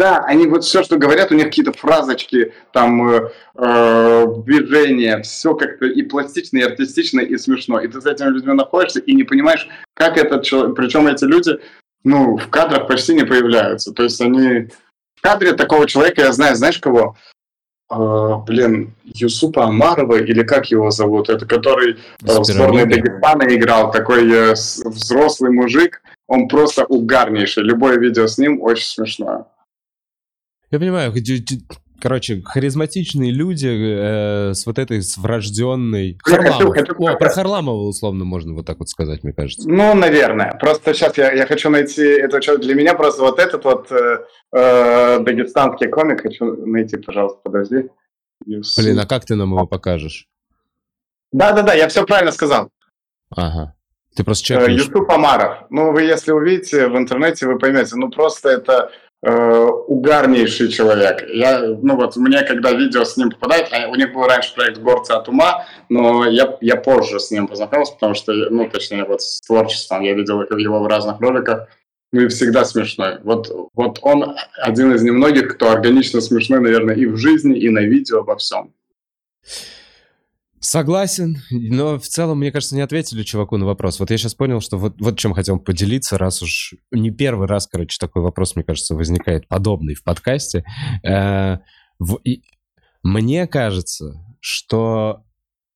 да, они вот все, что говорят, у них какие-то фразочки, там, э, э, движения, все как-то и пластично, и артистично, и смешно. И ты с этими людьми находишься и не понимаешь, как этот человек... Причем эти люди, ну, в кадрах почти не появляются. То есть они... В кадре такого человека я знаю, знаешь кого? Э, блин, Юсупа Амарова, или как его зовут? Это который э, в сборной Дагестана играл, такой э, взрослый мужик. Он просто угарнейший. Любое видео с ним очень смешное. Я понимаю, короче, харизматичные люди э, с вот этой с врожденной... Харламов. Хочу, хочу... О, про Харламова условно можно вот так вот сказать, мне кажется. Ну, наверное. Просто сейчас я, я хочу найти это что для меня просто вот этот вот э, э, дагестанский комик хочу найти, пожалуйста, подожди. Блин, а как ты нам его покажешь? Да-да-да, я все правильно сказал. Ага. Ты просто э, чекаешь. Юсуп Амаров. Ну, вы если увидите в интернете, вы поймете. Ну, просто это э, угарнейший человек. Я, ну вот, мне, когда видео с ним попадает, а у них был раньше проект «Горцы от ума», но я, я позже с ним познакомился, потому что, ну, точнее, вот с творчеством я видел его в разных роликах, ну и всегда смешной. Вот, вот он один из немногих, кто органично смешной, наверное, и в жизни, и на видео, во всем. Согласен, но в целом, мне кажется, не ответили чуваку на вопрос. Вот я сейчас понял, что вот, вот чем хотел поделиться, раз уж не первый раз, короче, такой вопрос, мне кажется, возникает подобный в подкасте. Э, в, и, мне кажется, что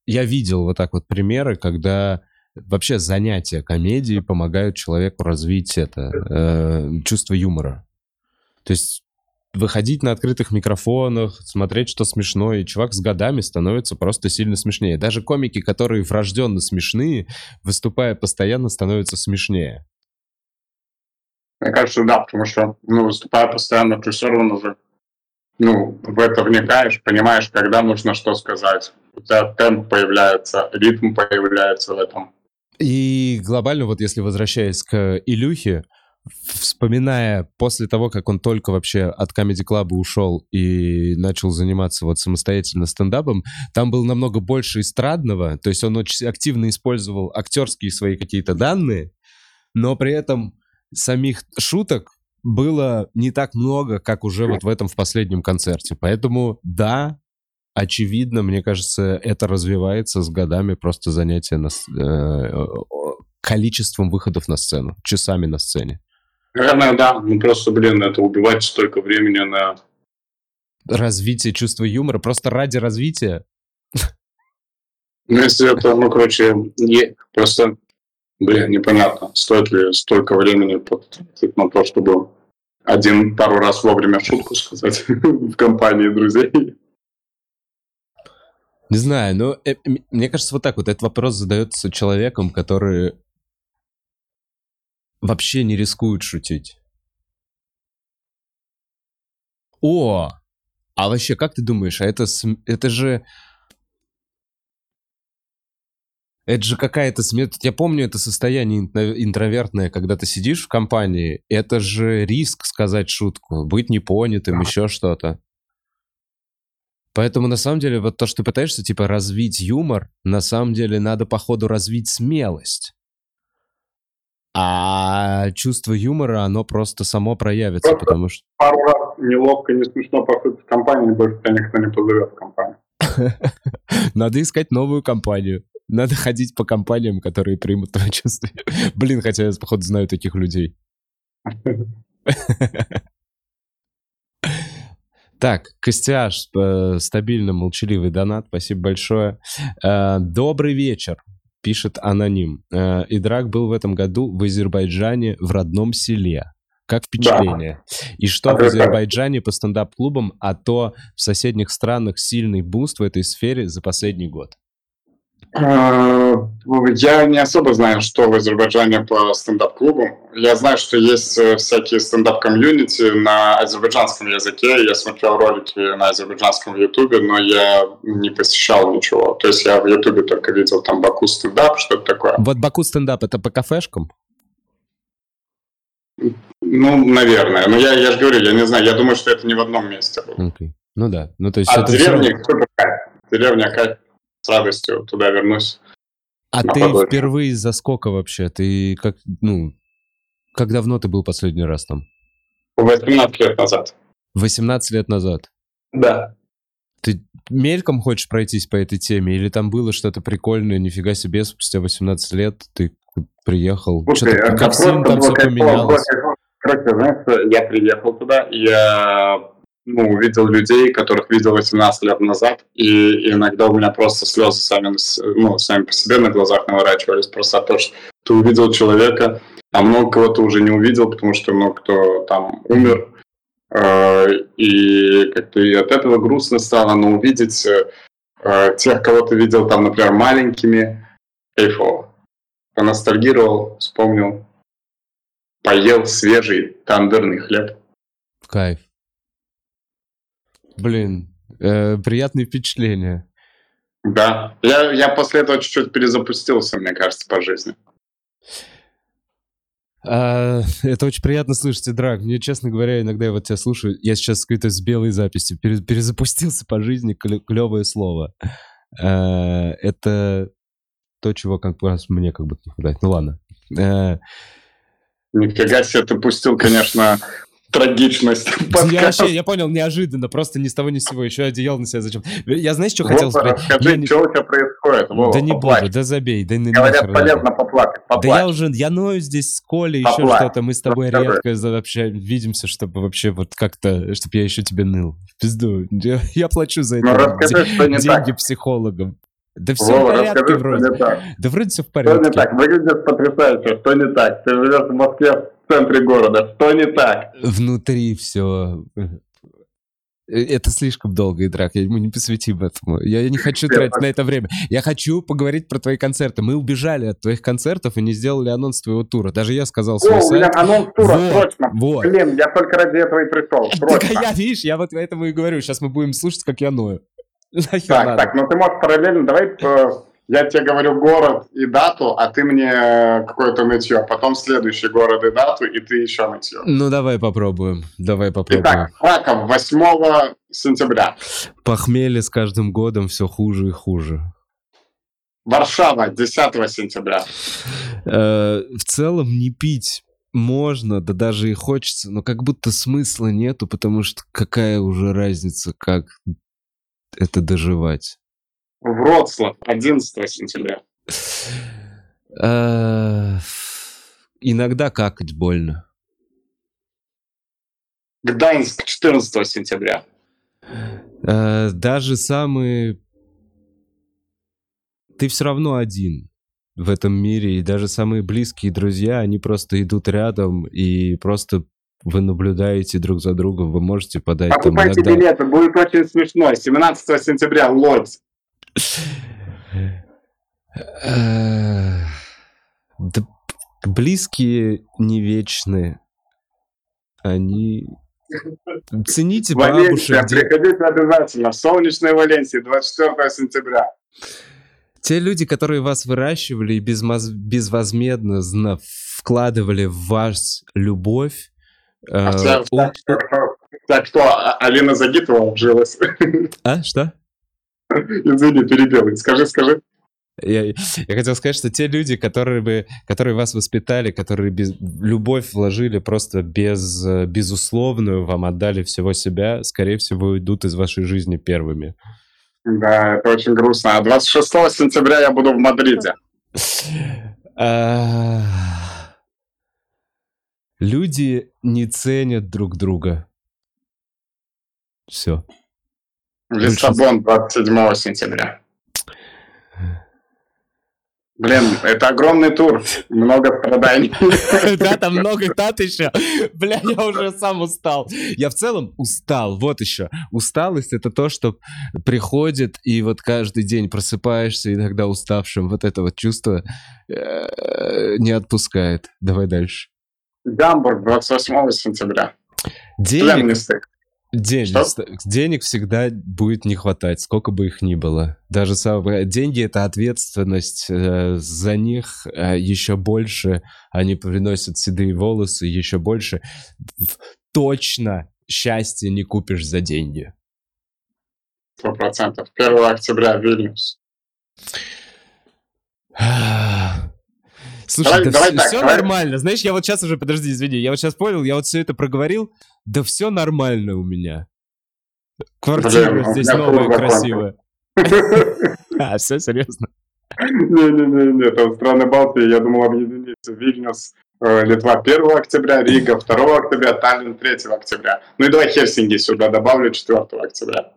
я видел вот так вот примеры, когда вообще занятия комедией помогают человеку развить это э, чувство юмора. То есть выходить на открытых микрофонах, смотреть, что смешно, и чувак с годами становится просто сильно смешнее. Даже комики, которые врожденно смешные, выступая постоянно, становятся смешнее. Мне кажется, да, потому что, ну, выступая постоянно, ты все равно уже, ну, в это вникаешь, понимаешь, когда нужно что сказать. У тебя темп появляется, ритм появляется в этом. И глобально, вот если возвращаясь к Илюхе, вспоминая после того, как он только вообще от Comedy Club ушел и начал заниматься вот самостоятельно стендапом, там было намного больше эстрадного, то есть он очень активно использовал актерские свои какие-то данные, но при этом самих шуток было не так много, как уже вот в этом в последнем концерте. Поэтому да, очевидно, мне кажется, это развивается с годами просто занятие на, э, количеством выходов на сцену, часами на сцене. Наверное, да. Ну просто, блин, это убивать столько времени на... Развитие чувства юмора просто ради развития? Ну, если это, ну, короче, не, просто, блин, непонятно, стоит ли столько времени потратить на то, чтобы один пару раз вовремя шутку сказать в компании друзей. Не знаю, но э, мне кажется, вот так вот этот вопрос задается человеком, который вообще не рискуют шутить. О! А вообще, как ты думаешь, а это, это же... Это же какая-то смерть. Я помню это состояние интровертное, когда ты сидишь в компании. Это же риск сказать шутку, быть непонятым, еще что-то. Поэтому, на самом деле, вот то, что ты пытаешься, типа, развить юмор, на самом деле надо, походу, развить смелость. А чувство юмора, оно просто само проявится, просто потому что... Пару раз неловко, не смешно пошутить в компании, больше тебя никто не позовет в компанию. Надо искать новую компанию. Надо ходить по компаниям, которые примут твое чувство. Блин, хотя я, походу, знаю таких людей. Так, Костяш, э, стабильно молчаливый донат, спасибо большое. Э, добрый вечер, пишет аноним. Э, Идрак был в этом году в Азербайджане в родном селе. Как впечатление? Да. И что а в Азербайджане по стендап-клубам, а то в соседних странах сильный boost в этой сфере за последний год? А, я не особо знаю, что в Азербайджане по стендап-клубам. Я знаю, что есть э, всякие стендап-комьюнити на азербайджанском языке. Я смотрел ролики на азербайджанском ютубе, но я не посещал ничего. То есть я в ютубе только видел там Баку стендап, что-то такое. Вот Баку стендап это по кафешкам? Ну, наверное. Но я, я же говорю, я не знаю. Я думаю, что это не в одном месте было. Okay. Ну да. Ну, то есть а это деревня, все... кайф. Деревня с радостью туда вернусь. А ты подольше. впервые за сколько вообще? Ты как, ну, как давно ты был последний раз там? 18 лет назад. 18 лет назад? Да. Ты мельком хочешь пройтись по этой теме? Или там было что-то прикольное, нифига себе, спустя 18 лет ты приехал? Слушай, что-то, как сильно там все поменялось? Короче, знаешь, я приехал туда, я ну, увидел людей, которых видел 18 лет назад, и иногда у меня просто слезы сами, ну, сами по себе на глазах наворачивались, просто того, что ты увидел человека, а много кого ты уже не увидел, потому что много кто там умер, э, и как-то и от этого грустно стало, но увидеть э, тех, кого ты видел там, например, маленькими, кайфово. Поностальгировал, вспомнил, поел свежий тандырный хлеб. Кайф. Блин, э, приятные впечатления. Да, я, я после этого чуть-чуть перезапустился, мне кажется, по жизни. А, это очень приятно слышать, Драк. Мне, честно говоря, иногда я вот тебя слушаю, я сейчас какой-то с белой записью перезапустился по жизни, клевое слово. А, это то, чего как раз мне как будто не хватает. Ну ладно. А, Нифига себе, ты пустил, конечно, трагичность. Я вообще, я понял, неожиданно, просто ни с того ни с сего, еще одеял на себя зачем. Я знаешь, что хотел сказать? Расскажи, не... что у тебя происходит, Вова, Да не буду, да забей, да Говорят, полезно поплакать, поплачь. Да я уже, я ною здесь с Колей, еще что-то, мы с тобой редко вообще видимся, чтобы вообще вот как-то, чтобы я еще тебе ныл. Пизду, я, я плачу за это. Ну расскажи, что не деньги так. психологам. Да все Вова, в порядке расскажи, вроде. Да вроде все в порядке. Что не так? Выглядит потрясающе. Что не так? Ты живешь в Москве, в центре города. Что не так? Внутри все... Это слишком долго, Драк, я ему не посвятим этому. Я не хочу тратить на это время. Я хочу поговорить про твои концерты. Мы убежали от твоих концертов и не сделали анонс твоего тура. Даже я сказал свой О, сайт. у меня анонс тура, вот, срочно. Вот. Блин, я только ради этого и пришел. Срочно. Так, я, видишь, я вот поэтому и говорю. Сейчас мы будем слушать, как я ною. Так, надо? так, ну ты можешь параллельно, давай э, я тебе говорю город и дату, а ты мне какое-то нытье, а потом следующий город и дату, и ты еще нытье. Ну, давай попробуем, давай попробуем. Итак, Краков, 8 сентября. Похмелье с каждым годом все хуже и хуже. Варшава, 10 сентября. Э, в целом не пить можно, да даже и хочется, но как будто смысла нету, потому что какая уже разница, как это доживать? Вроцлав, 11 сентября. Э, иногда какать больно. Гданьск, 14 сентября. Э, даже самые... Ты все равно один в этом мире, и даже самые близкие друзья, они просто идут рядом и просто вы наблюдаете друг за другом, вы можете подать Покупайте там иногда... билеты, будет очень смешно. 17 сентября, Лодзь. Да, близкие не вечные. Они... Цените Валенсия, бабушек. приходите обязательно. В солнечной Валенсии, 24 сентября. Те люди, которые вас выращивали и безвозмездно вкладывали в вас любовь, а вся, вся, Так что, а, Алина Загитова обжилась. А, что? Извини, перебил. Скажи, скажи. Я, я хотел сказать, что те люди, которые, бы, которые вас воспитали, которые без, любовь вложили просто без, безусловную, вам отдали всего себя, скорее всего, уйдут из вашей жизни первыми. Да, это очень грустно. А 26 сентября я буду в Мадриде. Люди не ценят друг друга. Все. Лиссабон 27 сентября. Блин, это огромный тур, много страданий. Да, там много дат еще. Бля, я уже сам устал. Я в целом устал, вот еще. Усталость — это то, что приходит, и вот каждый день просыпаешься, иногда уставшим. Вот это вот чувство э, не отпускает. Давай дальше. Гамбург, 28 сентября. Денег, Денег, денег всегда будет не хватать, сколько бы их ни было. Даже самое... деньги — это ответственность э, за них э, еще больше. Они приносят седые волосы еще больше. Точно счастье не купишь за деньги. Сто процентов. 1 октября Вильнюс. Слушай, давай, да давай все, так, все давай. нормально. Знаешь, я вот сейчас уже, подожди, извини, я вот сейчас понял, я вот все это проговорил, да все нормально у меня. Квартира Блин, здесь новая, красивая. А, все, серьезно? Не-не-не, там страны Балтии, я думал, объединиться. Вильнюс, э, Литва 1 октября, Рига 2 октября, Таллин 3 октября. Ну и давай Хельсинки сюда добавлю 4 октября.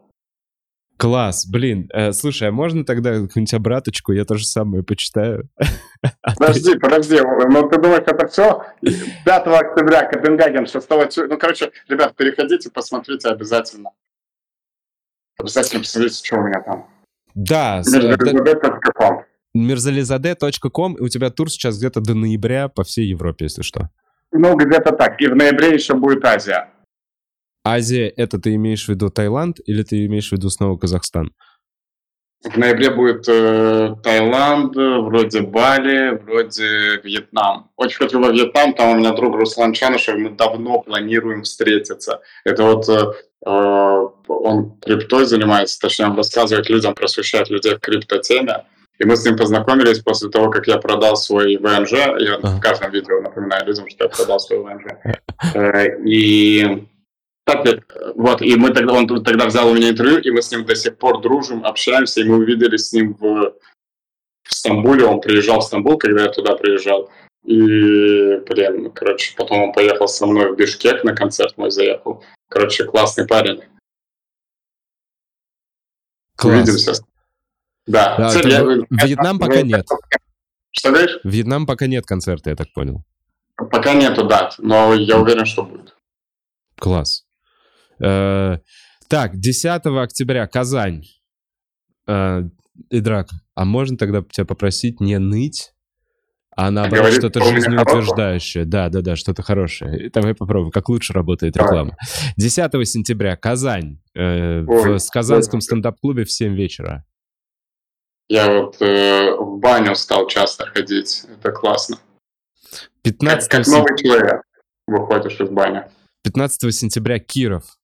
Класс, блин. Э, слушай, а можно тогда какую-нибудь обраточку? Я то же самое почитаю. Подожди, подожди. Ну, ты думаешь, это все? 5 октября Копенгаген, 6 Ну, короче, ребят, переходите, посмотрите обязательно. Обязательно посмотрите, что у меня там. Да. Мерзализаде.ком Мерзализаде.ком, и у тебя тур сейчас где-то до ноября по всей Европе, если что. Ну, где-то так. И в ноябре еще будет Азия. Азия, это ты имеешь в виду Таиланд или ты имеешь в виду снова Казахстан? В ноябре будет э, Таиланд, вроде Бали, вроде Вьетнам. Очень хочу во Вьетнам, там у меня друг Руслан Чанышев, мы давно планируем встретиться. Это вот э, э он криптой занимается, точнее он рассказывает людям, просвещает людей в криптотеме. И мы с ним познакомились после того, как я продал свой ВНЖ. Я в каждом видео напоминаю людям, что я продал свой ВНЖ. Э, и так, вот, и мы тогда, он тогда взял у меня интервью, и мы с ним до сих пор дружим, общаемся, и мы увиделись с ним в, в Стамбуле, он приезжал в Стамбул, когда я туда приезжал, и, блин, короче, потом он поехал со мной в Бишкек на концерт мой заехал. Короче, классный парень. Класс. Увидимся. Да. да Цель, я, Вьетнам пока нет. Что говоришь? Вьетнам пока нет концерта, я так понял. Пока нету дат, но я уверен, что будет. Класс. Э, так, 10 октября, Казань. Э, Идрак, а можно тогда тебя попросить не ныть, а наоборот что-то жизнеутверждающее. Да, да, да, что-то хорошее. Давай попробуем, как лучше работает реклама. 10 сентября, Казань. Э, Ой, в Казанском стендап-клубе в 7 вечера. Я вот э, в баню стал часто ходить. Это классно. 15 как, как новый человек выходишь из бани. 15 сентября Киров.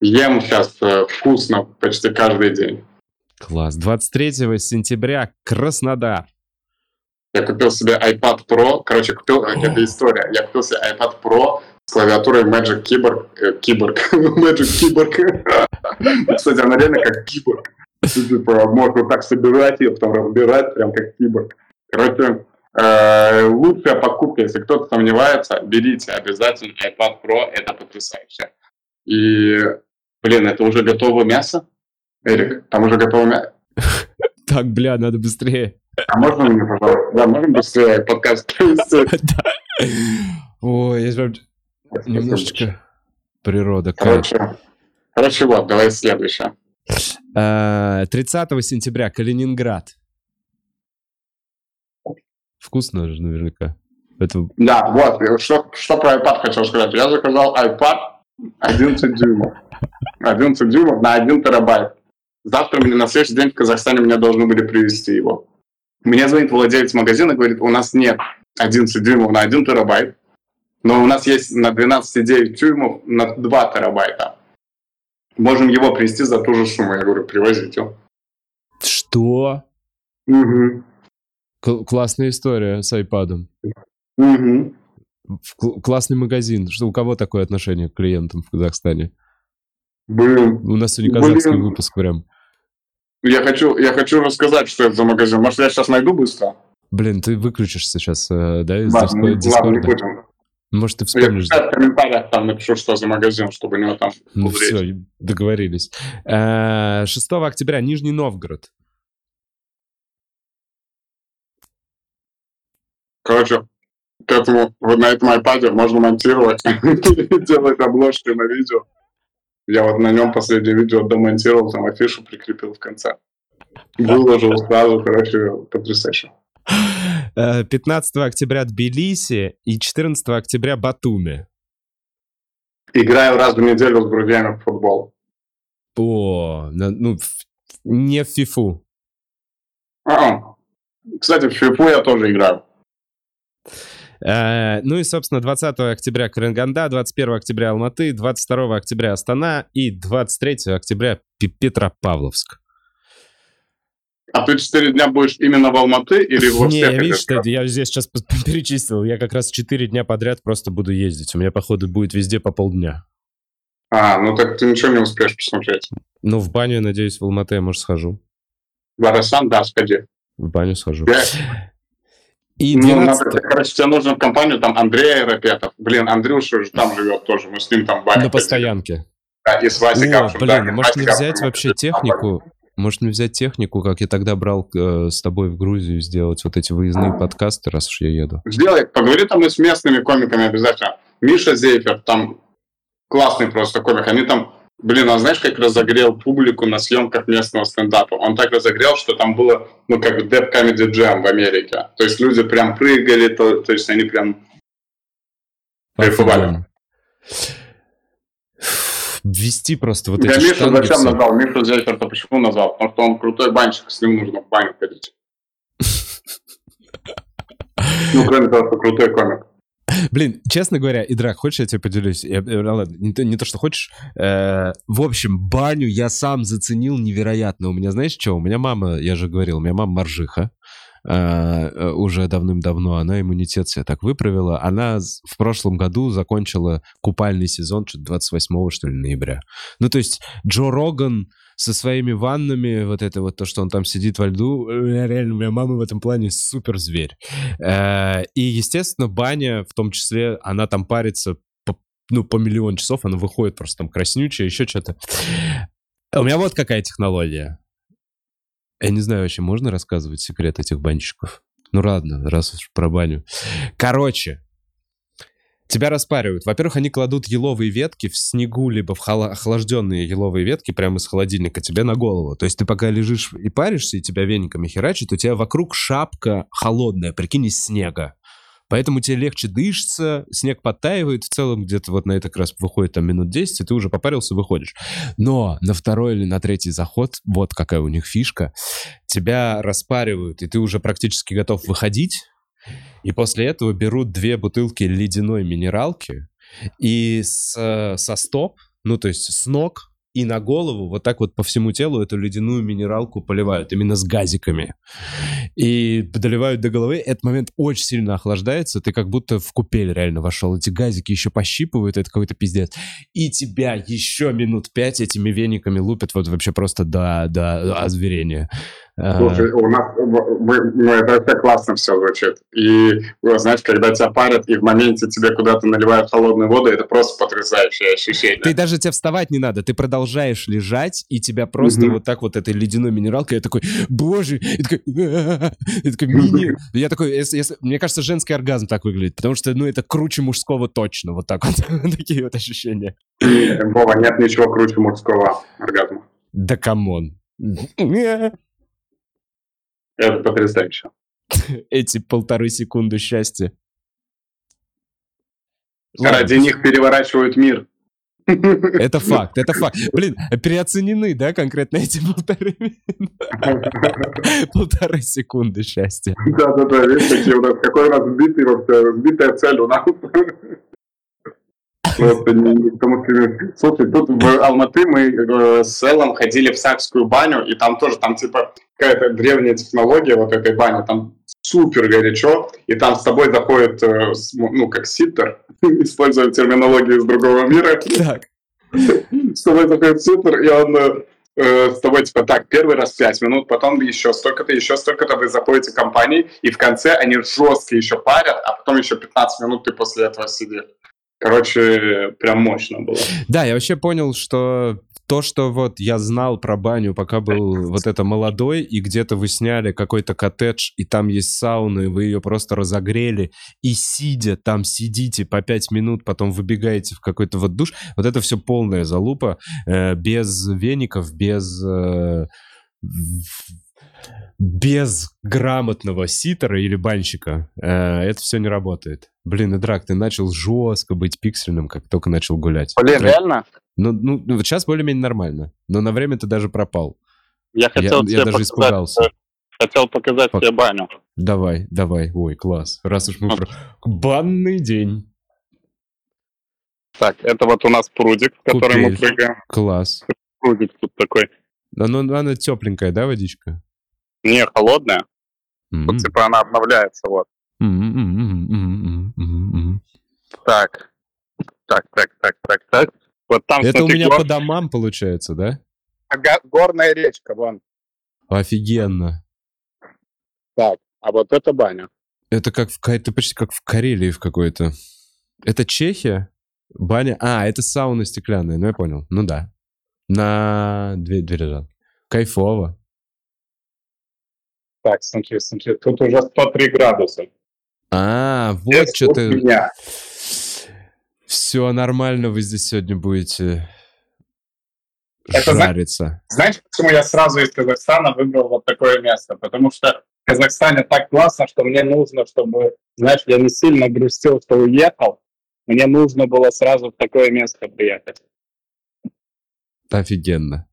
Ем сейчас э, вкусно почти каждый день. Класс. 23 сентября Краснодар. Я купил себе iPad Pro. Короче, купил... О. Это история. Я купил себе iPad Pro с клавиатурой Magic Keyboard. Э, keyboard. Magic Keyboard. Кстати, она реально как киборг. Типа, можно так собирать ее, потом разбирать, прям как киборг. Короче, э, лучшая покупка, если кто-то сомневается, берите обязательно iPad Pro, это потрясающе. И Блин, это уже готовое мясо? Эрик, там уже готовое мясо. Так, бля, надо быстрее. А можно мне, пожалуйста? Да, можно быстрее подкаст Ой, я же немножечко природа. Короче, короче, вот, давай следующее. 30 а, сентября, Калининград. Вкусно же наверняка. Это... Да, вот, что, что про iPad хотел сказать. Я заказал iPad 11 дюймов. 11 дюймов на 1 терабайт. Завтра мне на следующий день в Казахстане меня должны были привезти его. Мне звонит владелец магазина говорит, у нас нет 11 дюймов на 1 терабайт. Но у нас есть на 12,9 тюрьмов на 2 терабайта. Можем его привезти за ту же сумму. Я говорю, привозите. Что? Угу. К- классная история с айпадом. Угу. В- классный магазин. Что, у кого такое отношение к клиентам в Казахстане? Блин. У нас сегодня казахский Блин. выпуск прям. Я хочу, я хочу рассказать, что это за магазин. Может, я сейчас найду быстро? Блин, ты выключишь сейчас, э, да, из ладно, Дискорда? Ладно, не будем. Может, ты вспомнишь. Я в комментариях там напишу, что за магазин, чтобы у него там... Ну все, договорились. 6 э, октября, Нижний Новгород. Короче, к этому, вот на этом iPad можно монтировать делать обложки на видео. Я вот на нем последнее видео домонтировал, там афишу прикрепил в конце. Выложил сразу, короче, потрясающе. 15 э, октября Тбилиси и 14 октября Батуми. Играю раз в неделю с друзьями в футбол. О, ну, не в фифу. А, кстати, в фифу я тоже играю. Э, ну и, собственно, 20 октября Каранганда, 21 октября Алматы, 22 октября Астана и 23 октября Петропавловск. А ты 4 дня будешь именно в Алматы или в Не, видишь, что я здесь сейчас перечислил. Я как раз 4 дня подряд просто буду ездить. У меня, походу, будет везде по полдня. А, ну так ты ничего не успеешь посмотреть. Ну, в баню, надеюсь, в Алматы я, может, схожу. В Арасан, да, сходи. В баню схожу. Я... И 12... ну, надо, короче, тебе нужно в компанию там Андрей Рапетов. Блин, Андрюша же там живет тоже. Мы с ним там баню. На постоянке. Да, и с Васей О, блин, да, может не взять вообще технику? Может не взять технику, как я тогда брал э, с тобой в Грузию, сделать вот эти выездные а. подкасты, раз уж я еду? Сделай, поговори там и с местными комиками обязательно. Миша Зейфер, там классный просто комик. Они там, блин, а знаешь, как разогрел публику на съемках местного стендапа? Он так разогрел, что там было, ну, как Dead Comedy Jam в Америке. То есть люди прям прыгали, то, то есть они прям кайфовали ввести просто вот Я эти Мишу зачем назвал? Мишу Зельферта почему назвал? Потому что он крутой банщик, с ним нужно в баню ходить. Ну, кроме того, что крутой комик. Блин, честно говоря, Идрак, хочешь, я тебе поделюсь? Я, э, ладно, не не то, что хочешь. Э, в общем, баню я сам заценил невероятно. У меня, знаешь, что? У меня мама, я же говорил, у меня мама моржиха. Э, уже давным-давно, она иммунитет себе так выправила. Она в прошлом году закончила купальный сезон, что-то 28 что ли, ноября. Ну, то есть Джо Роган со своими ваннами, вот это вот то, что он там сидит во льду, э, реально, у меня мама в этом плане супер зверь. И, естественно, баня, в том числе, она там парится по, ну, по миллион часов, она выходит просто там краснючая, еще что-то. У меня вот какая технология. Я не знаю вообще, можно рассказывать секрет этих банщиков? Ну ладно, раз уж про баню. Короче, тебя распаривают. Во-первых, они кладут еловые ветки в снегу, либо в охлажденные еловые ветки прямо из холодильника тебе на голову. То есть ты пока лежишь и паришься, и тебя вениками херачит, у тебя вокруг шапка холодная, прикинь, из снега. Поэтому тебе легче дышится, снег подтаивает, в целом где-то вот на это как раз выходит там минут 10, и ты уже попарился, выходишь. Но на второй или на третий заход, вот какая у них фишка, тебя распаривают, и ты уже практически готов выходить, и после этого берут две бутылки ледяной минералки, и с, со стоп, ну то есть с ног и на голову вот так вот по всему телу эту ледяную минералку поливают, именно с газиками. И доливают до головы. Этот момент очень сильно охлаждается. Ты как будто в купель реально вошел. Эти газики еще пощипывают, это какой-то пиздец. И тебя еще минут пять этими вениками лупят вот вообще просто до, до озверения. Слушай, у нас мы, мы, это, это классно все звучит. И, знаешь, когда тебя парят, и в моменте тебе куда-то наливают холодную воду, это просто потрясающее ощущение. Ты даже тебе вставать не надо, ты продолжаешь лежать, и тебя просто mm-hmm. вот так вот этой ледяной минералкой, я такой, боже, и такой, и такой мини. Я такой, если, если, мне кажется, женский оргазм так выглядит, потому что, ну, это круче мужского точно, вот так вот, такие вот ощущения. Вова, нет ничего круче мужского оргазма. Да come on. Это потрясающе. Эти полторы секунды счастья. Ради них переворачивают мир. Это факт, это факт. Блин, переоценены, да, конкретно эти полторы полторы секунды счастья. Да-да-да, видишь, такие у нас, какой у нас сбитый, вообще, сбитая цель у нас. Просто никому Слушай, тут в Алматы мы э, с Эллом ходили в Сакскую баню, и там тоже, там типа какая-то древняя технология вот этой бани, там супер горячо, и там с тобой заходит, э, ну, как ситтер, используя терминологию из другого мира. Так. С тобой заходит ситтер, и он э, э, с тобой, типа, так, первый раз 5 минут, потом еще столько-то, еще столько-то, вы заходите в компании, и в конце они жестко еще парят, а потом еще 15 минут ты после этого сидишь. Короче, прям мощно было. Да, я вообще понял, что то, что вот я знал про баню, пока был вот это молодой, и где-то вы сняли какой-то коттедж, и там есть сауна, и вы ее просто разогрели, и сидя там сидите по пять минут, потом выбегаете в какой-то вот душ, вот это все полная залупа, э, без веников, без... Э, без грамотного ситера или банщика э, это все не работает. Блин, и драк, ты начал жестко быть пиксельным, как только начал гулять. Блин, Прям... реально? Ну, ну, ну, вот сейчас более-менее нормально, но на время ты даже пропал. Я хотел я, я даже показать, испугался. Хотел показать Пок... тебе баню. Давай, давай. Ой, класс. Раз уж мы... А. Про... Банный день. Так, это вот у нас прудик, в который Купель. мы прыгаем. Класс. Прудик тут такой. Ну, она тепленькая, да, водичка? Не, холодная. Mm-hmm. Вот, типа она обновляется, вот. Так. Так, так, так, так, так. Вот там, Это смотри, у меня гор... по домам получается, да? Ага, горная речка, вон. Офигенно. Так, а вот это баня. Это как в, это почти как в Карелии в какой-то. Это Чехия? Баня? А, это сауна стеклянная, ну я понял. Ну да. На две, две лежат. Кайфово. Так, смотри, смотри, тут уже 103 градуса. А, вот что ты... Меня. Все нормально, вы здесь сегодня будете Это жариться. Знаешь, почему я сразу из Казахстана выбрал вот такое место? Потому что в Казахстане так классно, что мне нужно, чтобы, знаешь, я не сильно грустил, что уехал. Мне нужно было сразу в такое место приехать. Офигенно.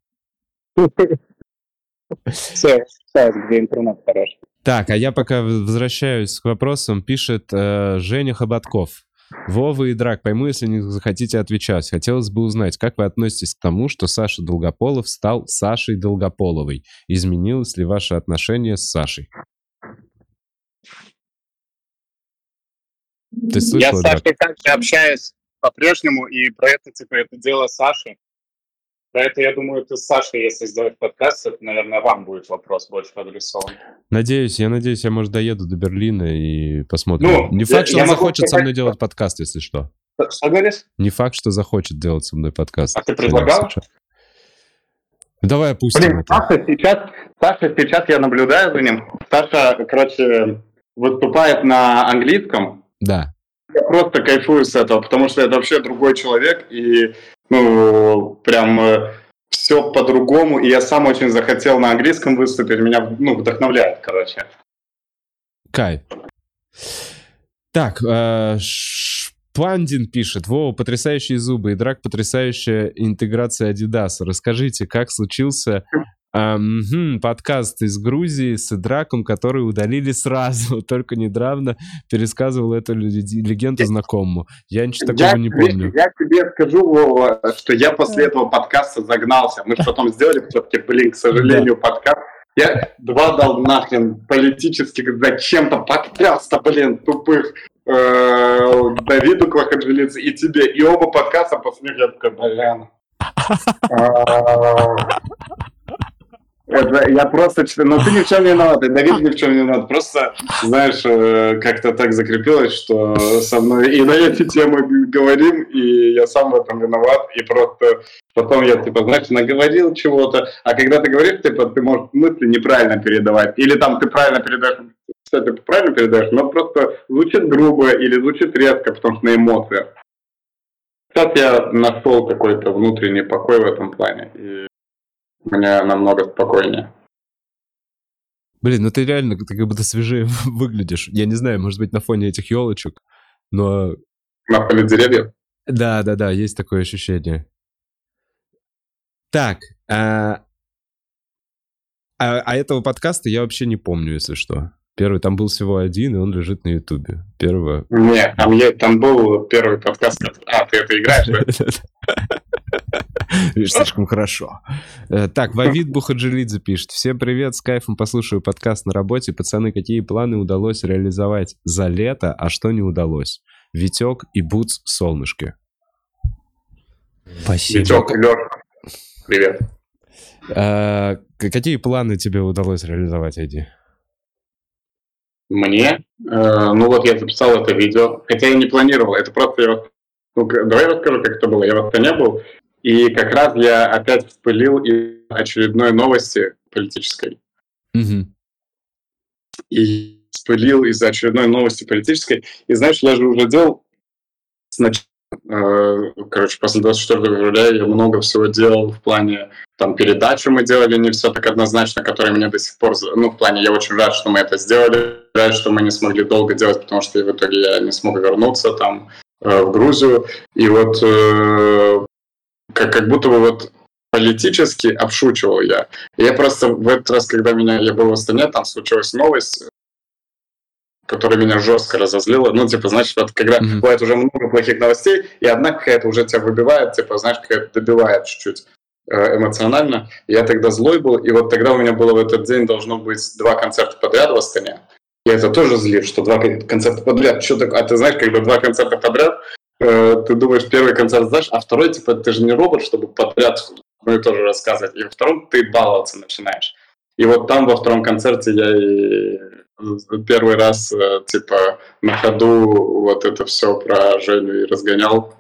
Все, сейчас, где интернет хороший. Так, а я пока возвращаюсь к вопросам. Пишет э, Женя Хоботков. Вова и Драк, пойму, если не захотите отвечать. Хотелось бы узнать, как вы относитесь к тому, что Саша Долгополов стал Сашей Долгополовой? Изменилось ли ваше отношение с Сашей? Ты слышал, Я с Сашей также общаюсь по-прежнему, и про это, типа, это дело Саши. Про это, я думаю, ты с Сашей, если сделать подкаст, это, наверное, вам будет вопрос больше адресован. Надеюсь, я надеюсь, я, может, доеду до Берлина и посмотрим. Ну, Не факт, что он захочет со мной делать подкаст, если что. Что говоришь? Не факт, что захочет делать со мной подкаст. А ты предлагал? Давай опустим Блин, это. Саша сейчас, Саша сейчас я наблюдаю за ним. Саша, короче, выступает на английском. Да. Я просто кайфую с этого, потому что это вообще другой человек, и ну, прям э, все по-другому, и я сам очень захотел на английском выступить, меня, ну, вдохновляет, короче. Кайф. Так, э, Шпандин пишет, Вова, потрясающие зубы, и Драк, потрясающая интеграция Adidas. Расскажите, как случился Um, подкаст из Грузии с Идраком, который удалили сразу. Только недавно пересказывал эту легенду знакомому. Я ничего такого я не тебе, помню. Я тебе скажу, Вова, что я после этого подкаста загнался. Мы потом сделали все-таки, блин, к сожалению, подкаст. Я два дал нахрен политически, зачем-то подкаста, блин, тупых э, Давиду Квахаджилице и тебе. И оба подкаста после них я такой, блин. Я просто... Ну, ты ни в чем не виноват, и Давид ни в чем не виноват. Просто, знаешь, э, как-то так закрепилось, что со мной и на эти темы говорим, и я сам в этом виноват, и просто потом я, типа, знаешь, наговорил чего-то, а когда ты говоришь, типа, ты можешь мысли неправильно передавать, или там ты правильно передаешь, кстати, ты правильно передаешь, но просто звучит грубо или звучит резко, потому что на эмоциях. Сейчас я нашел какой-то внутренний покой в этом плане. И мне намного спокойнее. Блин, ну ты реально ты как будто свежее выглядишь. Я не знаю, может быть, на фоне этих елочек, но... На фоне деревьев? Да, да, да, есть такое ощущение. Так, а... А, а этого подкаста я вообще не помню, если что. Первый, там был всего один, и он лежит на Ютубе. Первого... Нет, там, я, там был первый подкаст. А, ты это играешь, да? Видишь, слишком хорошо. Э, так, Вавид Бухаджилидзе пишет. Всем привет, с кайфом послушаю подкаст на работе. Пацаны, какие планы удалось реализовать за лето, а что не удалось? Витек и Бутс солнышки. Спасибо. Витек, Леша, привет. А, какие планы тебе удалось реализовать, Эдди? Мне? Э, ну вот я записал это видео, хотя я не планировал, это просто я... Ну, давай расскажу, как это было. Я в Астане был, и как раз я опять вспылил из очередной новости политической. Угу. И вспылил из-за очередной новости политической. И знаешь, я же уже делал сначала Э, короче, после 24 февраля я много всего делал в плане там передачу мы делали не все так однозначно, которые мне до сих пор, ну, в плане, я очень рад, что мы это сделали, рад, что мы не смогли долго делать, потому что в итоге я не смог вернуться там э, в Грузию, и вот э, как, как будто бы вот политически обшучивал я. Я просто в этот раз, когда меня, я был в Астане, там случилась новость, которая меня жестко разозлила. Ну, типа, значит, вот когда mm-hmm. бывает уже много плохих новостей, и одна какая-то уже тебя выбивает, типа, знаешь, какая-то добивает чуть-чуть э, эмоционально. Я тогда злой был, и вот тогда у меня было в этот день должно быть два концерта подряд в Астане. И это тоже злит, что два концерта подряд. Что такое? А ты знаешь, когда два концерта подряд, э, ты думаешь, первый концерт знаешь, а второй, типа, ты же не робот, чтобы подряд ну и тоже рассказывать. И во втором ты баловаться начинаешь. И вот там во втором концерте я и первый раз, э, типа, на ходу вот это все про Женю и разгонял.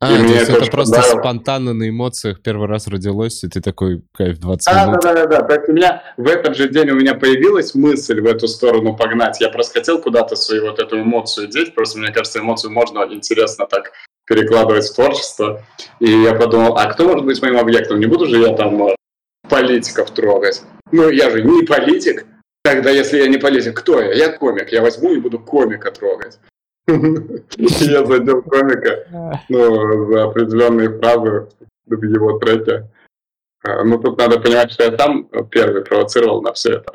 А, и то есть это, это просто понравилось. спонтанно на эмоциях первый раз родилось, и ты такой, кайф, 20 а, минут. Да, да, да, да. То есть у меня в этот же день у меня появилась мысль в эту сторону погнать. Я просто хотел куда-то свою вот эту эмоцию деть, просто мне кажется, эмоцию можно интересно так перекладывать в творчество. И я подумал, а кто может быть моим объектом? Не буду же я там э, политиков трогать. Ну, я же не политик. Тогда, если я не политик, кто я? Я комик. Я возьму и буду комика трогать. Я задел комика ну, за определенные фразы в его треке. А, ну, тут надо понимать, что я там первый провоцировал на все это.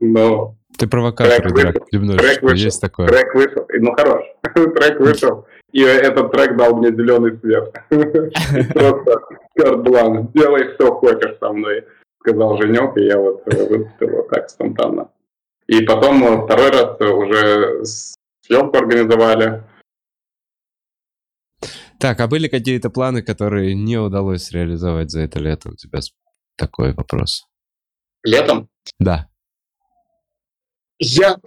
Но ты провокатор, трек вышел, трек вышел, есть такое. Трек вышел, ну хорош, трек вышел, и этот трек дал мне зеленый свет. Просто карт-блан, делай что хочешь со мной сказал Женек, и я вот э, выпустил вот так спонтанно. И потом э, второй раз уже съемку организовали. Так, а были какие-то планы, которые не удалось реализовать за это лето? У тебя такой вопрос. Летом? Да. Я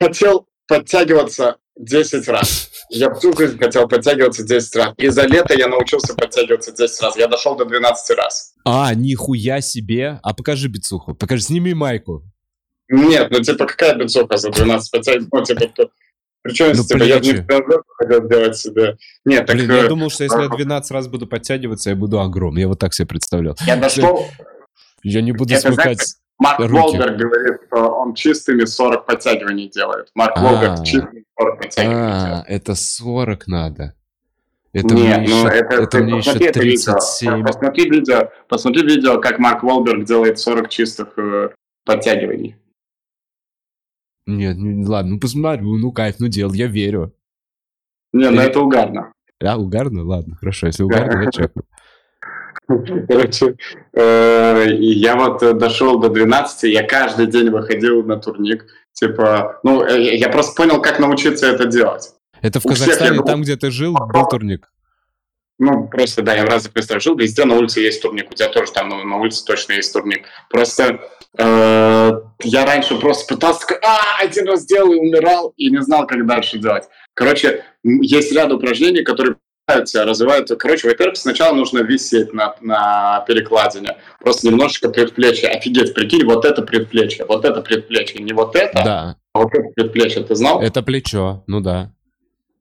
хотел подтягиваться 10 раз. Я всю жизнь хотел подтягиваться 10 раз. И за лето я научился подтягиваться 10 раз. Я дошел до 12 раз. А, нихуя себе. А покажи бицуху. Покажи, сними майку. Нет, ну типа какая бицуха за 12 подтягиваться? Ну типа, причем, ну, типа, я не хотел сделать себе. Нет, так... Блин, я думал, что если я 12 раз буду подтягиваться, я буду огром. Я вот так себе представлял. Я дошел... Я не буду смыкать Марк руки. Волберг говорит, что он чистыми 40 подтягиваний делает. Марк а, Волберг чистыми 40 подтягиваний а, делает. это 40 надо. Это Нет, мне ну еще, это, это мне еще 37. Видео. Посмотри видео, посмотри видео, как Марк Волберг делает 40 чистых э, подтягиваний. Нет, ну, ладно, ну посмотрю, ну кайф, ну делал, я верю. Не, ну это угарно. А, угарно? Ладно, хорошо, если угарно, я чекну. Короче, э, я вот дошел до 12, я каждый день выходил на турник. Типа, ну, э, я просто понял, как научиться это делать. Это в Казахстане, там, где ты жил, был турник? Ну, просто, да, я в разных местах жил, везде на улице есть турник. У тебя тоже там на, улице точно есть турник. Просто э, я раньше просто пытался, такой, а, один раз сделал и умирал, и не знал, как дальше делать. Короче, есть ряд упражнений, которые тебя, развивают. Короче, во-первых, сначала нужно висеть на, на перекладине. Просто немножечко предплечье. Офигеть, прикинь, вот это предплечье, вот это предплечье. Не вот это, да. а вот это предплечье. Ты знал? Это плечо, ну да.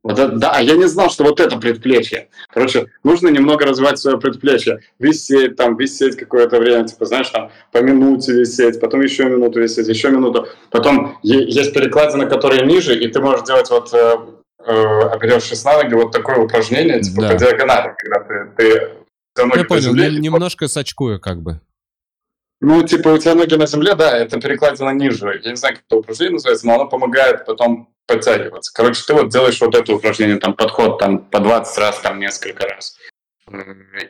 Вот это, да, а я не знал, что вот это предплечье. Короче, нужно немного развивать свое предплечье. Висеть там, висеть какое-то время, типа, знаешь, там, по минуте висеть, потом еще минуту висеть, еще минуту. Потом есть перекладины, которые ниже, и ты можешь делать вот э, э, оперевшись на ноги, вот такое упражнение, типа да. по диагонали, когда ты, ты Я понял, земле, немножко сачкуя как бы. Ну, типа, у тебя ноги на земле, да, это перекладина ниже. Я не знаю, как это упражнение называется, но оно помогает потом подтягиваться. Короче, ты вот делаешь вот это упражнение, там, подход, там, по 20 раз, там, несколько раз.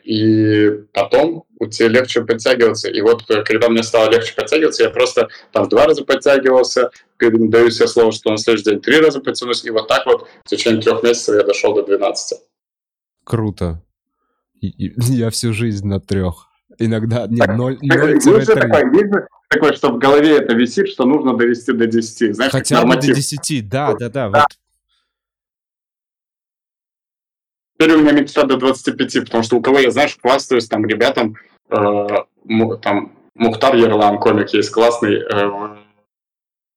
И потом у тебя легче подтягиваться. И вот э, когда мне стало легче подтягиваться, я просто там два раза подтягивался, даю себе слово, что на следующий день три раза подтянусь, и вот так вот в течение трех месяцев я дошел до 12. Круто. Я всю жизнь на трех. Иногда, нет, 0, 0 такое, такое, что в голове это висит, что нужно довести до 10. Знаешь, Хотя бы до 10, да, да, да. Вот. Теперь у меня мечта до 25, потому что у кого я, знаешь, хвастаюсь там ребятам, э, там Мухтар Ерлан, комик есть классный, э,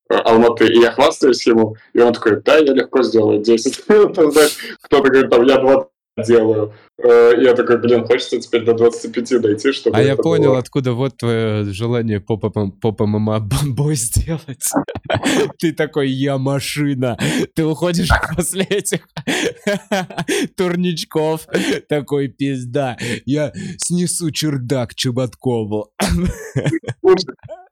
Алматы, и я хвастаюсь ему, и он такой, да, я легко сделаю 10. Кто-то говорит, там, я 20 делаю. Э, я такой, блин, хочется теперь до 25 дойти, чтобы... А я понял, было. откуда вот твое желание попа попа мама бой сделать. Ты такой, я машина. Ты уходишь после этих турничков. Такой, пизда. Я снесу чердак Чеботкову.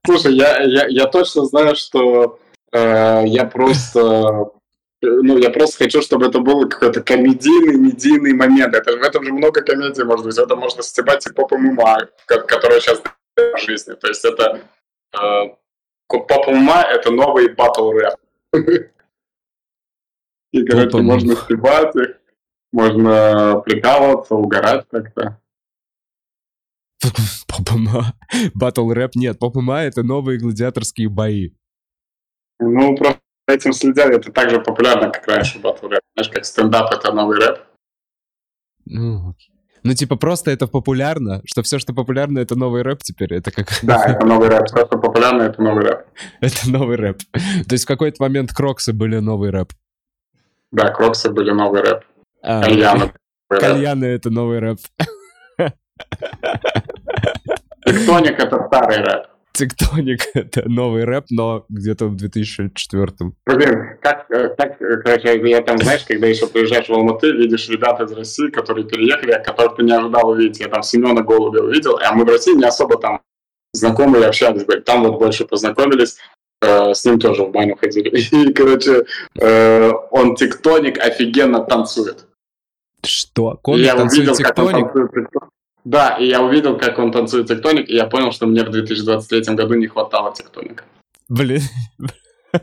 Слушай, я, я, я точно знаю, что э, я просто ну, я просто хочу, чтобы это был какой-то комедийный, медийный момент. Это, в этом же много комедий может быть. Это можно стебать и поп ММА, которая сейчас в жизни. То есть это э, поп ММА — это новый батл рэп. И, короче, можно стебать их, можно прикалываться, угорать как-то. Поп-ММА. Батл рэп нет. Поп-ММА — это новые гладиаторские бои. Ну, просто этим следят, это так же популярно, как раньше батл рэп. Знаешь, как стендап — это новый рэп. Ну, ну, типа, просто это популярно, что все, что популярно, это новый рэп теперь, это как... Да, это новый рэп, все, что популярно, это новый рэп. Это новый рэп. То есть в какой-то момент Кроксы были новый рэп. Да, Кроксы были новый рэп. А, Кальяны. Кальяны — это новый рэп. Тектоник — это старый рэп. Тектоник — это новый рэп, но где-то в 2004-м. Блин, как, э, как, короче, я там, знаешь, когда еще приезжаешь в Алматы, видишь ребят из России, которые переехали, которых ты не ожидал увидеть. Я там Семена Голубя увидел, а мы в России не особо там знакомы и общались. Там вот больше познакомились, э, с ним тоже в баню ходили. И, короче, э, он тектоник офигенно танцует. Что? Комик танцует увидел, тектоник? Да, и я увидел, как он танцует тектоник, и я понял, что мне в 2023 году не хватало тектоника. Блин.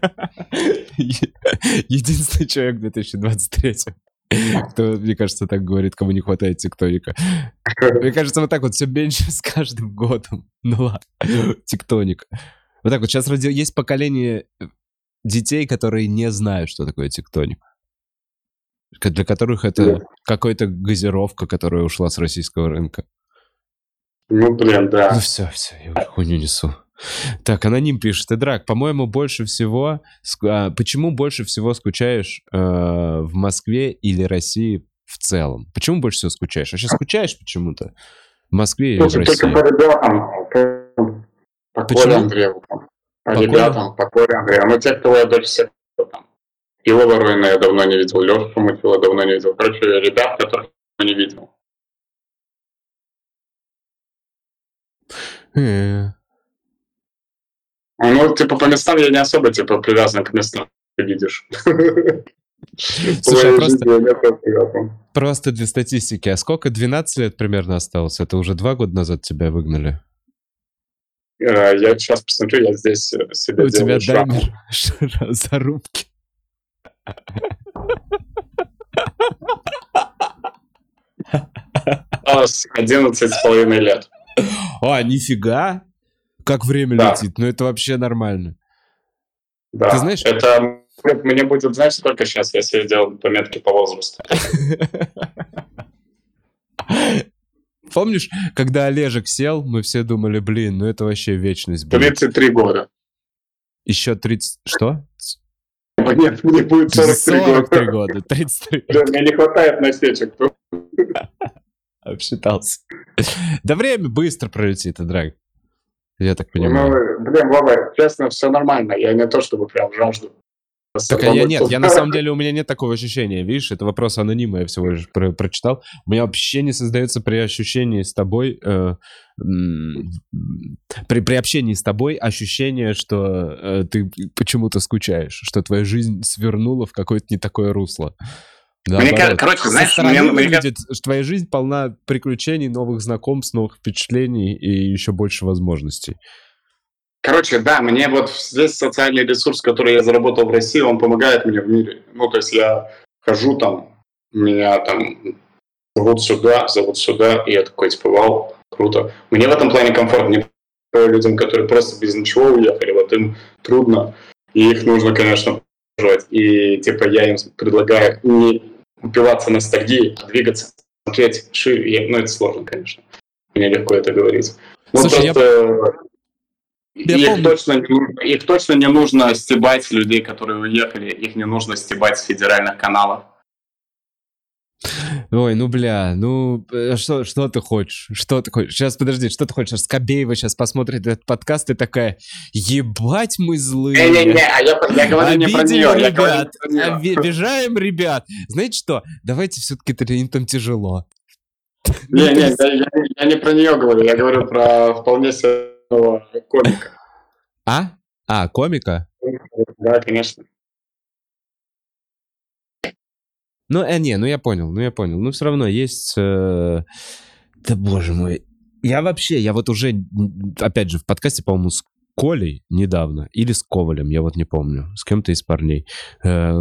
Единственный человек в 2023 кто, мне кажется, так говорит, кому не хватает тектоника. Мне кажется, вот так вот все меньше с каждым годом. Ну ладно, тектоник. Вот так вот, сейчас есть поколение детей, которые не знают, что такое тектоник для которых это да. какая-то газировка, которая ушла с российского рынка. Ну, блин, да. Ну все, все, я уже хуйню несу. Так, аноним пишет, Эдрак, по-моему, больше всего... А, почему больше всего скучаешь э, в Москве или России в целом? Почему больше всего скучаешь? Вообще скучаешь почему-то? В Москве или в России? Только по ребятам, по Коле Андрееву. По ребятам, по Коле Андрееву. Ну, те, кто я дольше всех Фила Воронина я давно не видел, Лешу Шумахила давно не видел. Короче, ребят, которых я не видел. Mm. Ну, типа, по местам я не особо, типа, привязан к местам, ты видишь. Слушай, просто, просто для статистики, а сколько, 12 лет примерно осталось? Это уже два года назад тебя выгнали? Э, я сейчас посмотрю, я здесь э, себе У тебя даймер зарубки. Одиннадцать с половиной лет. А, нифига! Как время да. летит. Ну, это вообще нормально. Да, Ты знаешь... это мне будет, знаешь, сколько сейчас, если я сделал пометки по возрасту? Помнишь, когда Олежек сел, мы все думали, блин, ну это вообще вечность будет. 33 года. Еще 30... Что? Нет, мне будет 43, 43 года. года. 33. Да, мне не хватает насечек. Обсчитался. Да время быстро пролетит, драг. Я так понимаю. Ну, блин, Вова, честно, все нормально. Я не то чтобы прям жажду. Так, а я нет, я на самом деле, у меня нет такого ощущения, видишь, это вопрос анонима, я всего лишь про прочитал. У меня вообще не создается при ощущении с тобой, э, при, при общении с тобой ощущение, что э, ты почему-то скучаешь, что твоя жизнь свернула в какое-то не такое русло. Мне, короче, знаешь, Со мне, выглядит, мне... что твоя жизнь полна приключений, новых знакомств, новых впечатлений и еще больше возможностей. Короче, да, мне вот здесь социальный ресурс, который я заработал в России, он помогает мне в мире. Ну, то есть я хожу там, меня там зовут сюда, зовут сюда, и я такой, типа, вау, круто. Мне в этом плане комфортно. Не людям, которые просто без ничего уехали, вот им трудно, и их нужно, конечно, поддерживать. И, типа, я им предлагаю не упиваться ностальгией, а двигаться, смотреть шире. Ну, это сложно, конечно. Мне легко это говорить. Ну, Слушай, просто... я их, точно не нужно, их точно не нужно стебать людей, которые уехали, их не нужно стебать с федеральных каналов. Ой, ну бля, ну э, что, что ты хочешь? Что ты хочешь? Сейчас подожди, что ты хочешь? Скобеева сейчас посмотрит этот подкаст и такая, ебать мы злые. Не-не-не, а я, я говорю не про нее. ребят, я обижаем ребят. Знаете что, давайте все-таки им там тяжело. Не-не, я, я, я не про нее говорю, я говорю про вполне себе комика. А? А, комика? Да, конечно. Ну, э, не, ну я понял, ну я понял. Ну, все равно есть... Э... Да боже мой. Я вообще, я вот уже, опять же, в подкасте, по-моему, с Колей недавно, или с Ковалем, я вот не помню, с кем-то из парней. Э,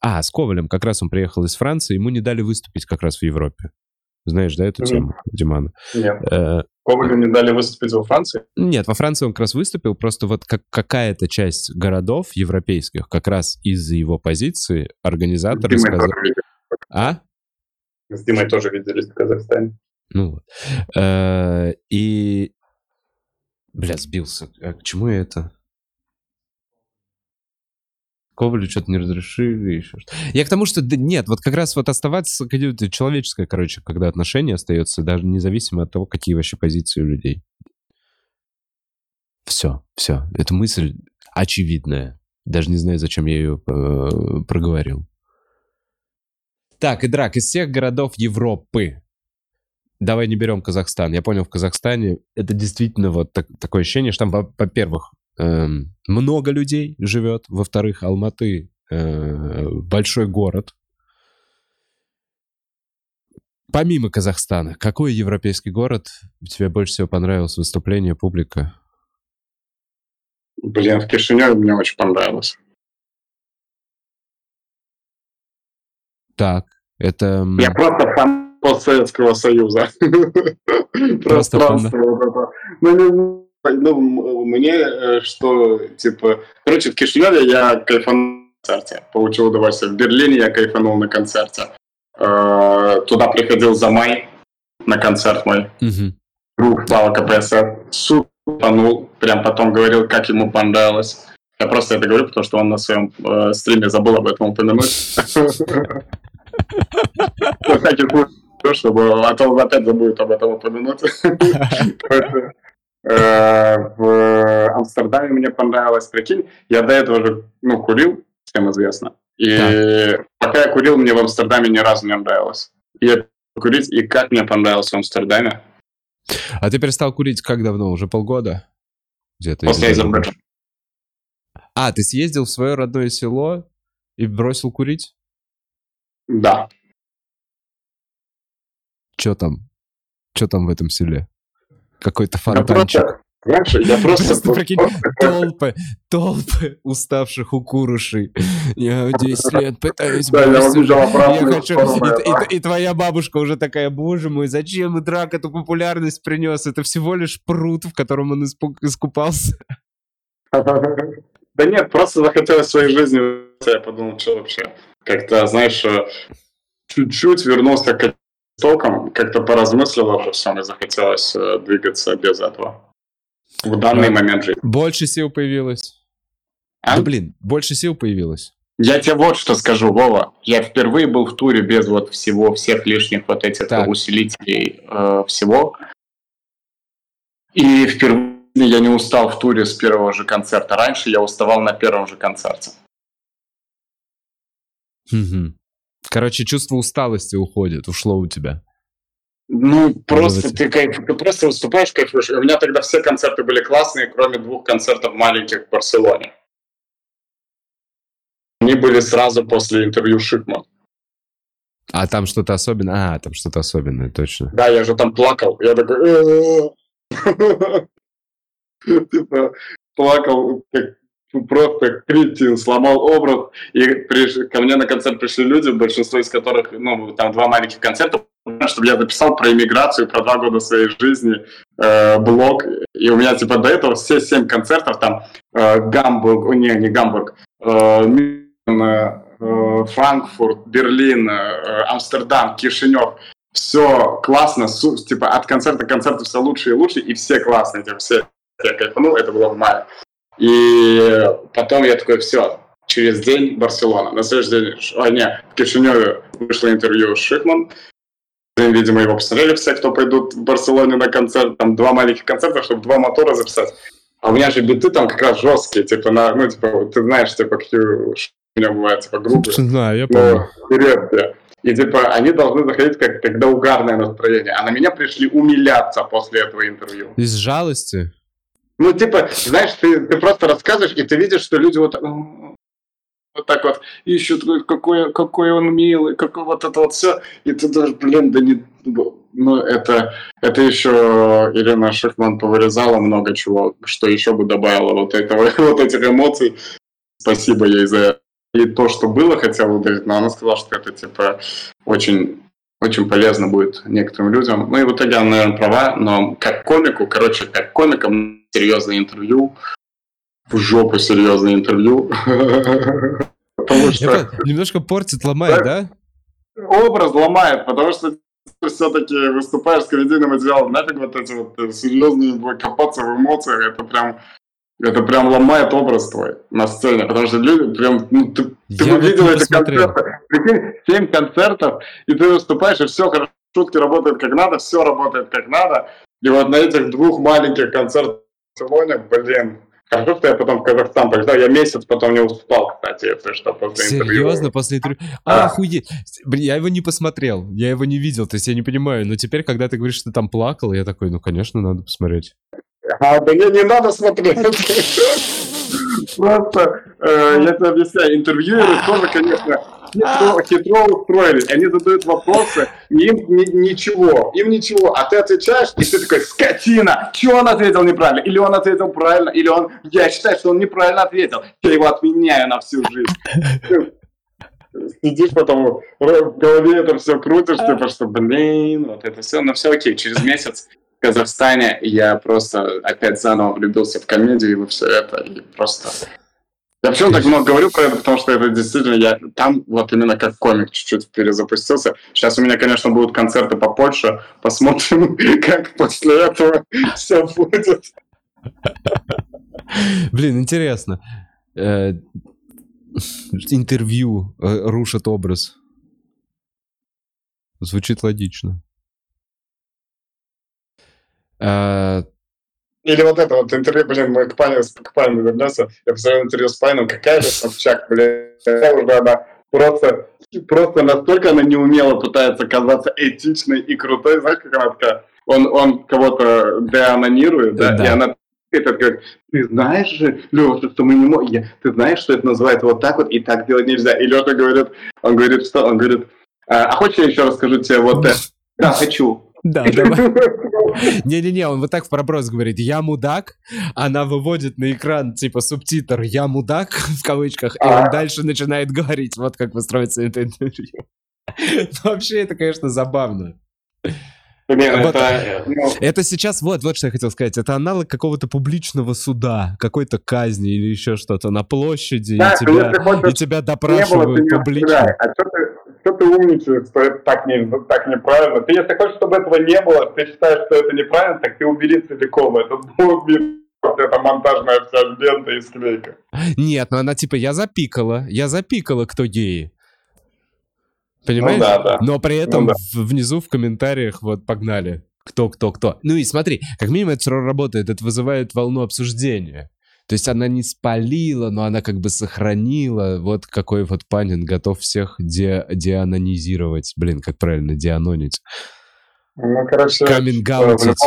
а, с Ковалем, как раз он приехал из Франции, ему не дали выступить как раз в Европе. Знаешь, да, эту mm-hmm. тему, Димана? Э, Ковалю не дали выступить во Франции? Нет, во Франции он как раз выступил, просто вот как какая-то часть городов европейских, как раз из-за его позиции, организаторы сказали... А? С Димой тоже виделись в Казахстане. Ну вот. Э, и... Бля, сбился. А к чему я это? Ковалю что-то не разрешили, еще что Я к тому, что да, нет, вот как раз вот оставаться человеческое, короче, когда отношения остаются, даже независимо от того, какие вообще позиции у людей. Все, все. Эта мысль очевидная. Даже не знаю, зачем я ее э, проговорил. Так, и драк, из всех городов Европы. Давай не берем Казахстан. Я понял, в Казахстане это действительно вот так, такое ощущение, что там, во-первых, много людей живет. Во-вторых, Алматы э, большой город. Помимо Казахстана, какой европейский город тебе больше всего понравилось выступление, публика? Блин, в Кишиневе мне очень понравилось. Так, это... Я просто фан Советского Союза. Просто фан. Ну, ну, мне э, что, типа... Короче, в Кишиневе я кайфанул на концерте, получил удовольствие. В Берлине я кайфанул на концерте. Э, туда приходил за май на концерт мой. Друг Слава КПСР. Супер понул. Прям потом говорил, как ему понравилось. Я просто это говорю, потому что он на своем э, стриме забыл об этом упомянуть. чтобы, а то он опять забудет об этом упомянуть. Э, в Амстердаме мне понравилось, прикинь, я до этого же, ну, курил, всем известно. И да. пока я курил, мне в Амстердаме ни разу не нравилось. И я курить, и как мне понравилось в Амстердаме. А ты перестал курить как давно? Уже полгода? Где-то После Азербайджана. А, ты съездил в свое родное село и бросил курить? Да. Что там? Что там в этом селе? Какой-то фонтанчик. Раньше я просто... Просто прикинь, толпы, толпы уставших укурушей. Я 10 лет пытаюсь да, я, я хочу... И, и, и твоя бабушка уже такая, боже мой, зачем Драк эту популярность принес? Это всего лишь пруд, в котором он испуг... искупался. Да нет, просто захотелось своей жизни. Я подумал, что вообще. Как-то, знаешь, э, чуть-чуть вернулся к током, как-то поразмыслил обо всем и захотелось э, двигаться без этого. В данный а, момент жизни. Больше сил появилось. А? Да блин, больше сил появилось. Я тебе вот что скажу, Вова. Я впервые был в туре без вот всего, всех лишних вот этих так. усилителей э, всего. И впервые я не устал в туре с первого же концерта. Раньше я уставал на первом же концерте. Угу. Короче, чувство усталости уходит, ушло у тебя. Ну, просто ты, кайф, ты просто выступаешь, кайфуешь. У меня тогда все концерты были классные, кроме двух концертов маленьких в Барселоне. Они были сразу после интервью Шикман. А там что-то особенное? А, там что-то особенное, точно. Да, я же там плакал. Я такой... Типа, плакал, как просто кретин, сломал образ. И приш... ко мне на концерт пришли люди, большинство из которых, ну, там два маленьких концерта, чтобы я записал про иммиграцию, про два года своей жизни, э, блог. И у меня, типа, до этого все семь концертов, там, э, Гамбург, о, не, не Гамбург, э, э, Франкфурт, Берлин, э, Амстердам, Кишинев. Все классно, су, типа, от концерта к концерту все лучше и лучше, и все классные, типа, все я кайфанул, это было в мае. И потом я такой, все, через день Барселона. На следующий день, а, не, в Кишиневе вышло интервью с Шихман. Видимо, его посмотрели все, кто пойдут в Барселоне на концерт. Там два маленьких концерта, чтобы два мотора записать. А у меня же биты там как раз жесткие, типа, на, ну, типа, ты знаешь, типа, какие у меня бывают, типа, группы. Знаю, я помню. Ну, и, типа, они должны заходить, как, когда угарное настроение. А на меня пришли умиляться после этого интервью. Из жалости? Ну, типа, знаешь, ты, ты просто рассказываешь, и ты видишь, что люди вот, вот так вот ищут, какой, какой он милый, какой вот это вот все. И ты даже, блин, да не... Ну, это, это еще Ирина Шихман повырезала много чего, что еще бы добавила вот, этого, вот этих эмоций. Спасибо ей за. И то, что было, хотела ударить, но она сказала, что это, типа, очень очень полезно будет некоторым людям. Ну и в итоге она, наверное, права, но как комику, короче, как комикам серьезное интервью, в жопу серьезное интервью. Потому что... Немножко портит, ломает, да? Образ ломает, потому что все-таки выступаешь с комедийным материалом, нафиг вот эти вот серьезные копаться в эмоциях, это прям это прям ломает образ твой на сцене, потому что люди прям, ну, ты, ты бы видел эти концерты, прикинь, 7 концертов, и ты выступаешь, и все хорошо, шутки работают как надо, все работает как надо, и вот на этих двух маленьких концертах в Барселоне, блин, Хорошо, что я потом в Казахстан полетел. Я месяц потом не уступал, кстати, если что, после Серьезно, интервью. Серьезно, после интервью? А, охуеть. Блин, я его не посмотрел, я его не видел, то есть я не понимаю. Но теперь, когда ты говоришь, что ты там плакал, я такой, ну, конечно, надо посмотреть. А, да не, не надо смотреть. Просто, э, я тебе объясняю, интервьюеры тоже, конечно, хитро, хитро устроились. Они задают вопросы, им ни, ничего, им ничего, а ты отвечаешь, и ты такой, скотина, что он ответил неправильно? Или он ответил правильно, или он, я считаю, что он неправильно ответил, я его отменяю на всю жизнь. Сидишь потом, в голове это все крутишь, типа, что, блин, вот это все, но все окей, через месяц Казахстане я просто опять заново влюбился в комедию и во все это. И просто... Я почему так много говорю про это, потому что это действительно я там вот именно как комик чуть-чуть перезапустился. Сейчас у меня, конечно, будут концерты по Польше. Посмотрим, как после этого все будет. Блин, интересно. Э, интервью э, рушит образ. Звучит логично. А, Или вот это вот интервью, блин, мы к Пане, к Пане вернемся. Я посмотрел интервью с Паном, какая же Собчак, блин, уже она просто, просто настолько она неумело пытается казаться этичной и крутой, знаешь, как она такая, он, он кого-то деанонирует, да, да, и она это как, ты знаешь же, Леша, что мы не можем, ты знаешь, что это называется вот так вот, и так делать нельзя. И Леша говорит, он говорит, что? Он говорит, а, а хочешь я еще расскажу тебе вот это? Да, хочу. Да, давай. Не-не-не, он вот так в проброс говорит, я мудак, она выводит на экран, типа, субтитр «я мудак», в кавычках, и он дальше начинает говорить, вот как построится это интервью. Вообще, это, конечно, забавно. Нет, вот, это, ну... это сейчас, вот, вот что я хотел сказать, это аналог какого-то публичного суда, какой-то казни или еще что-то на площади, да, и, тебя, и тебя допрашивают публично. А что ты, что ты умничаешь, что это так, не, так неправильно? Ты если хочешь, чтобы этого не было, ты считаешь, что это неправильно, так ты убери целиком. Это будет это монтажная вся лента и склейка. Нет, ну она типа, я запикала, я запикала, кто геи. Понимаешь? Ну, да, да. Но при этом ну, да. внизу в комментариях вот погнали. Кто, кто, кто. Ну и смотри, как минимум это все работает, это вызывает волну обсуждения. То есть она не спалила, но она как бы сохранила. Вот какой вот Панин готов всех де деанонизировать. Блин, как правильно, деанонить. Ну, короче... Камингаутить.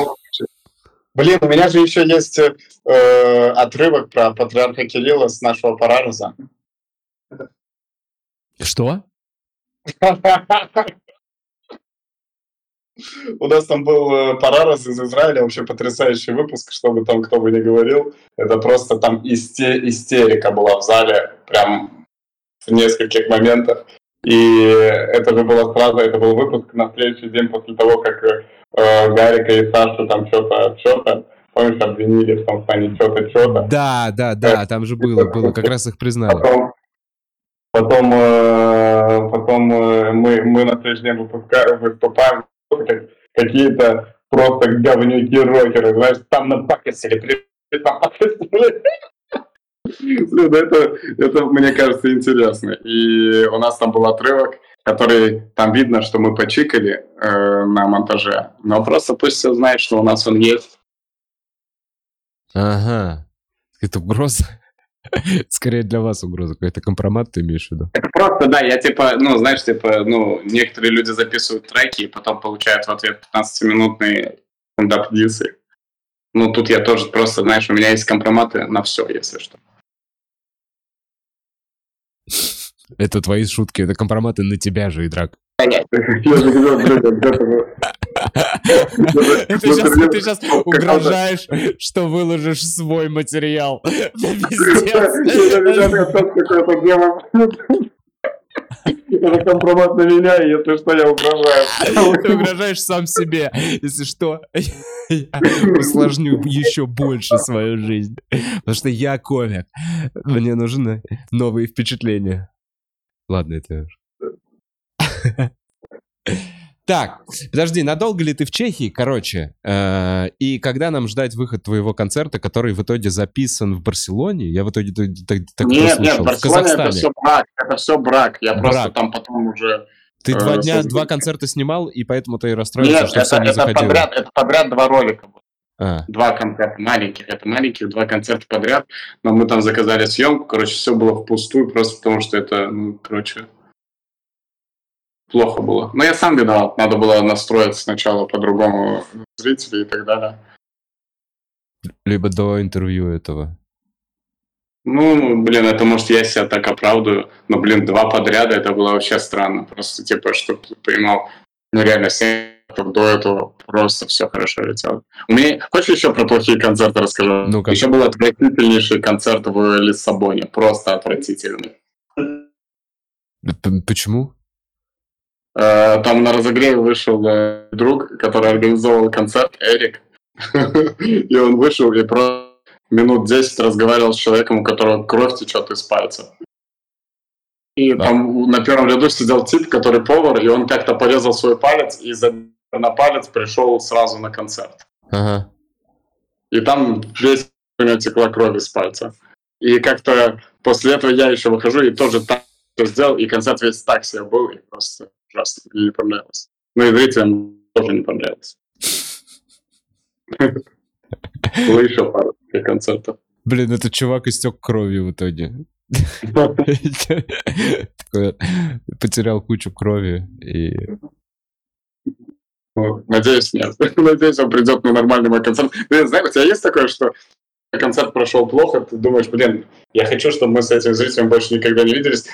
Блин, у меня же еще есть э, отрывок про патриарха Кирилла с нашего Парараза. Что? У нас там был э, Парарас из Израиля, вообще потрясающий выпуск, чтобы там кто бы ни говорил. Это просто там истерика была в зале, прям в нескольких моментах. И это же было сразу, это был выпуск на следующий день после того, как э, Гарика и Сашу там что-то, что-то, помнишь, обвинили в том, что они что-то, что-то. Да, да, да, там же было, было, как раз их признали. Потом, потом, э, потом э, мы, мы на следующий день выпуска, выступаем, как, какие-то просто говнюки-рокеры, знаешь, там напакостили, там напакостили. Блин, это, это, мне кажется, интересно. И у нас там был отрывок, который там видно, что мы почикали э, на монтаже. Но просто пусть все знает, что у нас он есть. Ага. Это угроза. Скорее для вас угроза. Какой-то компромат ты имеешь в виду? Это просто, да, я типа, ну, знаешь, типа, ну, некоторые люди записывают треки и потом получают в ответ 15-минутные стендап-дисы. Ну, тут я тоже просто, знаешь, у меня есть компроматы на все, если что. Это твои шутки, это компроматы на тебя же, и драк. Ты сейчас угрожаешь, что выложишь свой материал. Это компромат на меня, если что, я угрожаю. Ты угрожаешь сам себе. Если что, я усложню еще больше свою жизнь. Потому что я комик. Мне нужны новые впечатления. Ладно, это... Так, подожди, надолго ли ты в Чехии, короче? Э, и когда нам ждать выход твоего концерта, который в итоге записан в Барселоне? Я в итоге так, так Нет, нет, Барселона это все брак, это все брак. Я брак. просто там потом уже... Ты э, два дня, два концерта снимал, и поэтому ты расстроился, Нет, что это, все не это заходило. Подряд, это подряд два ролика А. Два концерта маленьких, это маленьких, два концерта подряд, но мы там заказали съемку, короче, все было впустую, просто потому что это, ну, короче, плохо было. Но я сам виноват. Надо было настроить сначала по-другому зрителей и так далее. Либо до интервью этого. Ну, блин, это может я себя так оправдываю, но, блин, два подряда это было вообще странно. Просто, типа, чтобы ты понимал, ну, реально, семь до этого просто все хорошо летело. У меня... Хочешь еще про плохие концерты расскажу? ну -ка. Еще был отвратительнейший концерт в Лиссабоне. Просто отвратительный. Почему? Э, там на разогреве вышел э, друг, который организовал концерт, Эрик. И он вышел и просто минут 10 разговаривал с человеком, у которого кровь течет из пальца. И да. там на первом ряду сидел тип, который повар, и он как-то порезал свой палец, и за... на палец пришел сразу на концерт. Ага. И там весь у него текла кровь из пальца. И как-то после этого я еще выхожу и тоже так сделал, и концерт весь так себе был, и просто ужасно. Мне не понравилось. Ну и зрителям тоже не понравилось. Было еще пару концертов. Блин, этот чувак истек кровью в итоге. Потерял кучу крови и... Надеюсь, нет. Надеюсь, он придет на нормальный мой концерт. Блин, знаешь, у тебя есть такое, что концерт прошел плохо, ты думаешь, блин, я хочу, чтобы мы с этим зрителем больше никогда не виделись,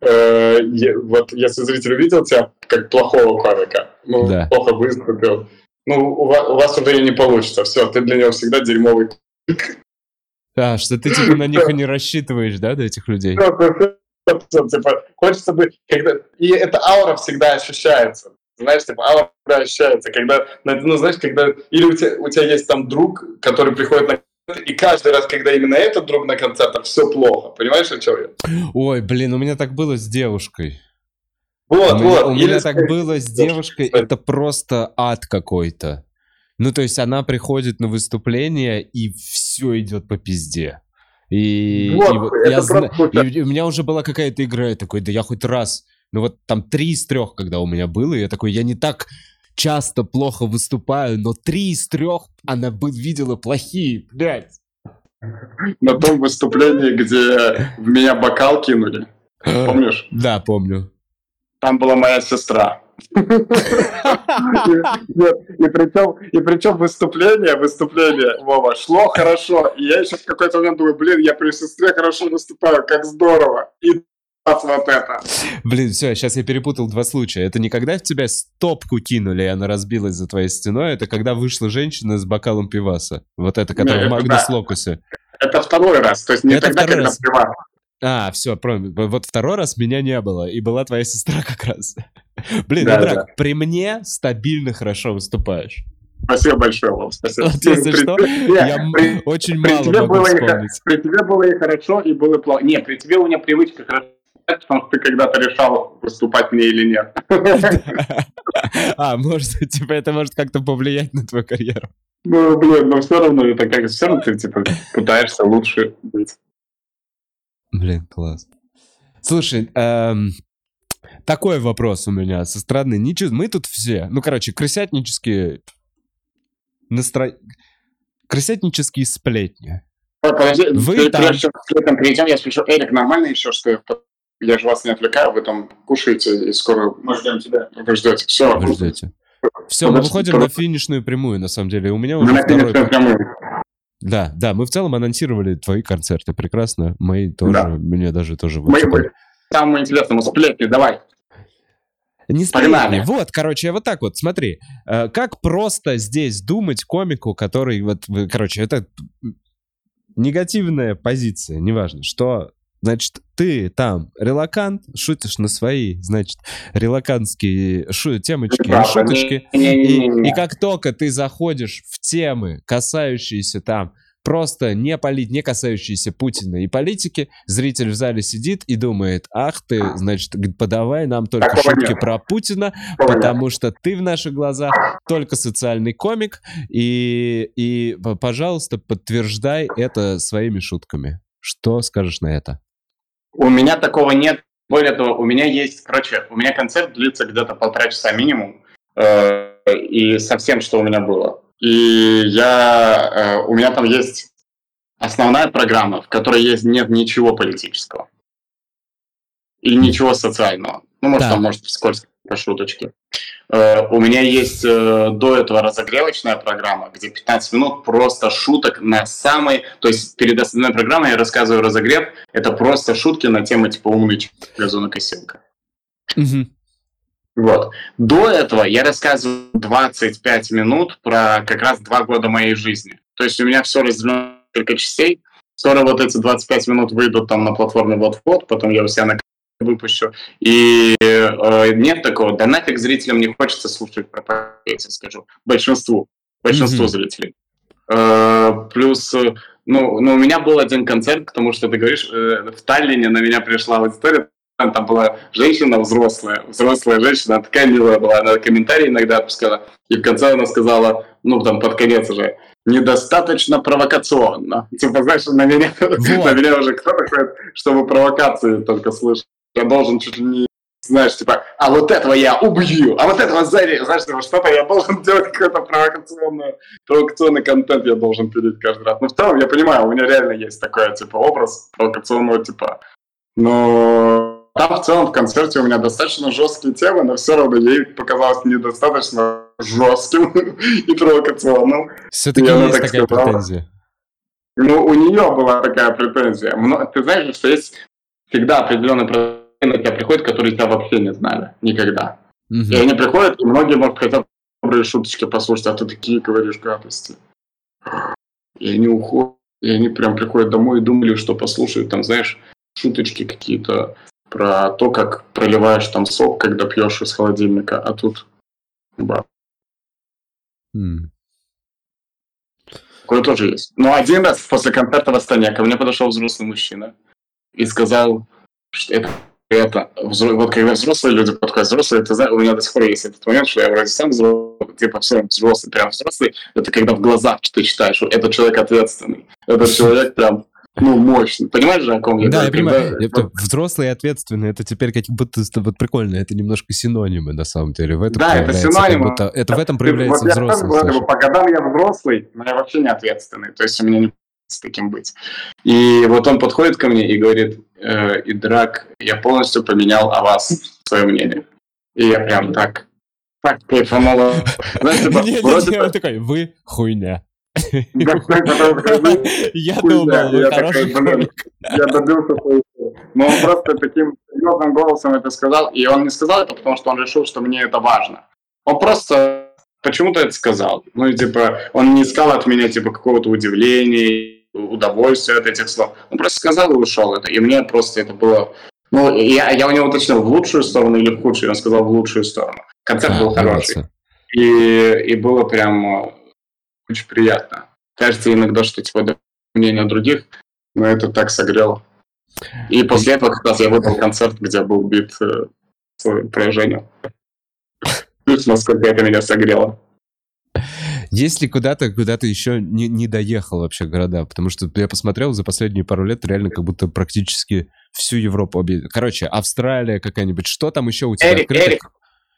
э, вот если зритель увидел тебя как плохого комика, ну, да. плохо выступил, ну, у вас, у вас уже не получится, все, ты для него всегда дерьмовый А, что ты типа на них и не рассчитываешь, да, до этих людей? Типа, хочется бы, когда... И эта аура всегда ощущается. Знаешь, типа, аура ощущается, когда, ну, знаешь, когда... Или у тебя, у тебя есть там друг, который приходит на и каждый раз, когда именно этот друг на концертах, все плохо. Понимаешь, о чем я? Ой, блин, у меня так было с девушкой. Вот, у вот. у меня так было с девушкой, это просто ад какой-то. Ну, то есть она приходит на выступление, и все идет по пизде. И, вот, и, я зна... и у меня уже была какая-то игра, я такой, да я хоть раз, ну вот там три из трех, когда у меня было, и я такой, я не так часто плохо выступаю, но три из трех она бы видела плохие, блядь. на том выступлении, где в меня бокал кинули. Помнишь? Да, помню. Там была моя сестра. И причем, и причем выступление, выступление, Вова, шло хорошо. И я еще в какой-то момент думаю, блин, я при сестре хорошо выступаю, как здорово. И вот это. Блин, все, сейчас я перепутал два случая. Это не когда в тебя стопку кинули, и она разбилась за твоей стеной, это когда вышла женщина с бокалом пиваса. Вот это, которая в Магнус Локусе. Это второй раз, то есть не это тогда, когда раз. пивас. А, все, вот второй раз меня не было, и была твоя сестра как раз. Блин, да, Драк, да. при мне стабильно хорошо выступаешь. Спасибо большое, Вов, спасибо. Вот, если при, что, при, я при, очень при мало тебе могу было вспомнить. И, при тебе было и хорошо, и было плохо. Не, при тебе у меня привычка хорошо потому что ты когда-то решал, выступать мне или нет. А, может, типа, это может как-то повлиять на твою карьеру. Ну, блин, но все равно это как все равно ты, типа, пытаешься лучше быть. Блин, класс. Слушай, эм, такой вопрос у меня со стороны. Ничего, мы тут все, ну, короче, крысятнические настро... крысятнические сплетни. Подожди, Вы там... прежде чем к этом перейдем, я спрошу, Эрик, нормально еще, что я же вас не отвлекаю, вы там кушаете, и скоро мы ждем тебя. Вы ждете. Все. Вы ждете. Все, мы выходим на финишную прямую, на самом деле. У меня уже второй... прямую. Да, да, мы в целом анонсировали твои концерты прекрасно. Мои тоже, да. мне даже тоже... Мы, мы. Самое интересное, мы сплетни, давай. Не сплетни. Вот, короче, вот так вот, смотри. Э, как просто здесь думать комику, который вот, короче, это негативная позиция, неважно, что Значит, ты там релакант, шутишь на свои, значит, релакантские шу темочки и шуточки. И, и как только ты заходишь в темы, касающиеся там просто не, полит, не касающиеся Путина и политики, зритель в зале сидит и думает, ах ты, значит, подавай нам только Такого шутки нет. про Путина, Такого потому нет. что ты в наших глазах только социальный комик, и, и, пожалуйста, подтверждай это своими шутками. Что скажешь на это? У меня такого нет. Более того, у меня есть, короче, у меня концерт длится где-то полтора часа минимум, э, и со всем, что у меня было. И я, э, у меня там есть основная программа, в которой есть нет ничего политического и ничего социального. Ну, может, да. там, может, вскользь по шуточке. Э, у меня есть э, до этого разогревочная программа, где 15 минут просто шуток на самой... То есть перед основной программой я рассказываю разогрев. Это просто шутки на тему типа «Умный газонокосилка». Угу. Вот. До этого я рассказываю 25 минут про как раз два года моей жизни. То есть у меня все разделено на несколько частей. Скоро вот эти 25 минут выйдут там на платформе вот-вот, потом я у себя на выпущу. И э, нет такого, да нафиг зрителям не хочется слушать про я скажу. Большинству, большинству mm-hmm. зрителей. Э, плюс, ну, ну, у меня был один концерт, потому что ты говоришь, э, в Таллине на меня пришла аудитория, там была женщина взрослая, взрослая женщина, она такая милая была, она комментарии иногда отпускала, и в конце она сказала, ну, там, под конец уже, недостаточно провокационно. Типа, знаешь, на меня, вот. на меня уже кто-то ходит, чтобы провокации только слышать я должен чуть ли не знаешь, типа, а вот этого я убью, а вот этого знаешь, типа, что-то я должен делать какой-то провокационный, провокационный контент я должен пилить каждый раз. Но в целом я понимаю, у меня реально есть такой, типа, образ провокационного типа. Но там в целом в концерте у меня достаточно жесткие темы, но все равно ей показалось недостаточно жестким и провокационным. Все-таки есть так такая сказала. претензия. Ну, у нее была такая претензия. Ты знаешь, что есть всегда определенный процент тебя приходит, которые тебя вообще не знали никогда. Угу. И они приходят, и многие, может, хотят добрые шуточки послушать, а ты такие говоришь гадости. И они уходят, и они прям приходят домой и думали, что послушают, там, знаешь, шуточки какие-то про то, как проливаешь там сок, когда пьешь из холодильника, а тут ба. Mm. Такое тоже есть. Но один раз после концерта в Астане ко мне подошел взрослый мужчина и сказал, что это это, вот когда взрослые люди подходят, взрослые, знаешь, у меня до сих пор есть этот момент, что я вроде сам взрослый, типа все взрослый, прям взрослый, это когда в глазах ты читаешь, что этот человек ответственный, этот человек прям ну, мощный. Понимаешь же, о ком я Да, я понимаю. Это взрослый и ответственный, это теперь как будто вот прикольно, это немножко синонимы на самом деле. В этом да, это синонимы. Будто, это в этом проявляется вот взрослость. Я, по годам я взрослый, но я вообще не ответственный. То есть у меня не с таким быть. И вот он подходит ко мне и говорит, э, Идрак, я полностью поменял о вас свое мнение. И я прям так, так кайфанул. Знаешь, типа, вроде... Он такой, вы хуйня. Я думал, вы хороший Я добился своего. Но он просто таким серьезным голосом это сказал. И он не сказал это, потому что он решил, что мне это важно. Он просто почему-то это сказал. Ну и типа, он не искал от меня типа какого-то удивления, удовольствия от этих слов. Он просто сказал и ушел это. И мне просто это было... Ну, я, я у него уточнил, в лучшую сторону или в худшую. Он сказал, в лучшую сторону. Концерт а, был хороший. И, и было прям очень приятно. Кажется иногда, что типа мнение других, но это так согрело. И после этого как раз я выдал концерт, где был бит э, про Женю. Насколько это меня согрело. Если куда-то, куда-то еще не, не доехал вообще города, потому что я посмотрел за последние пару лет реально как будто практически всю Европу объездил. Короче, Австралия какая-нибудь, что там еще у тебя Эрик, открыто? Эрик,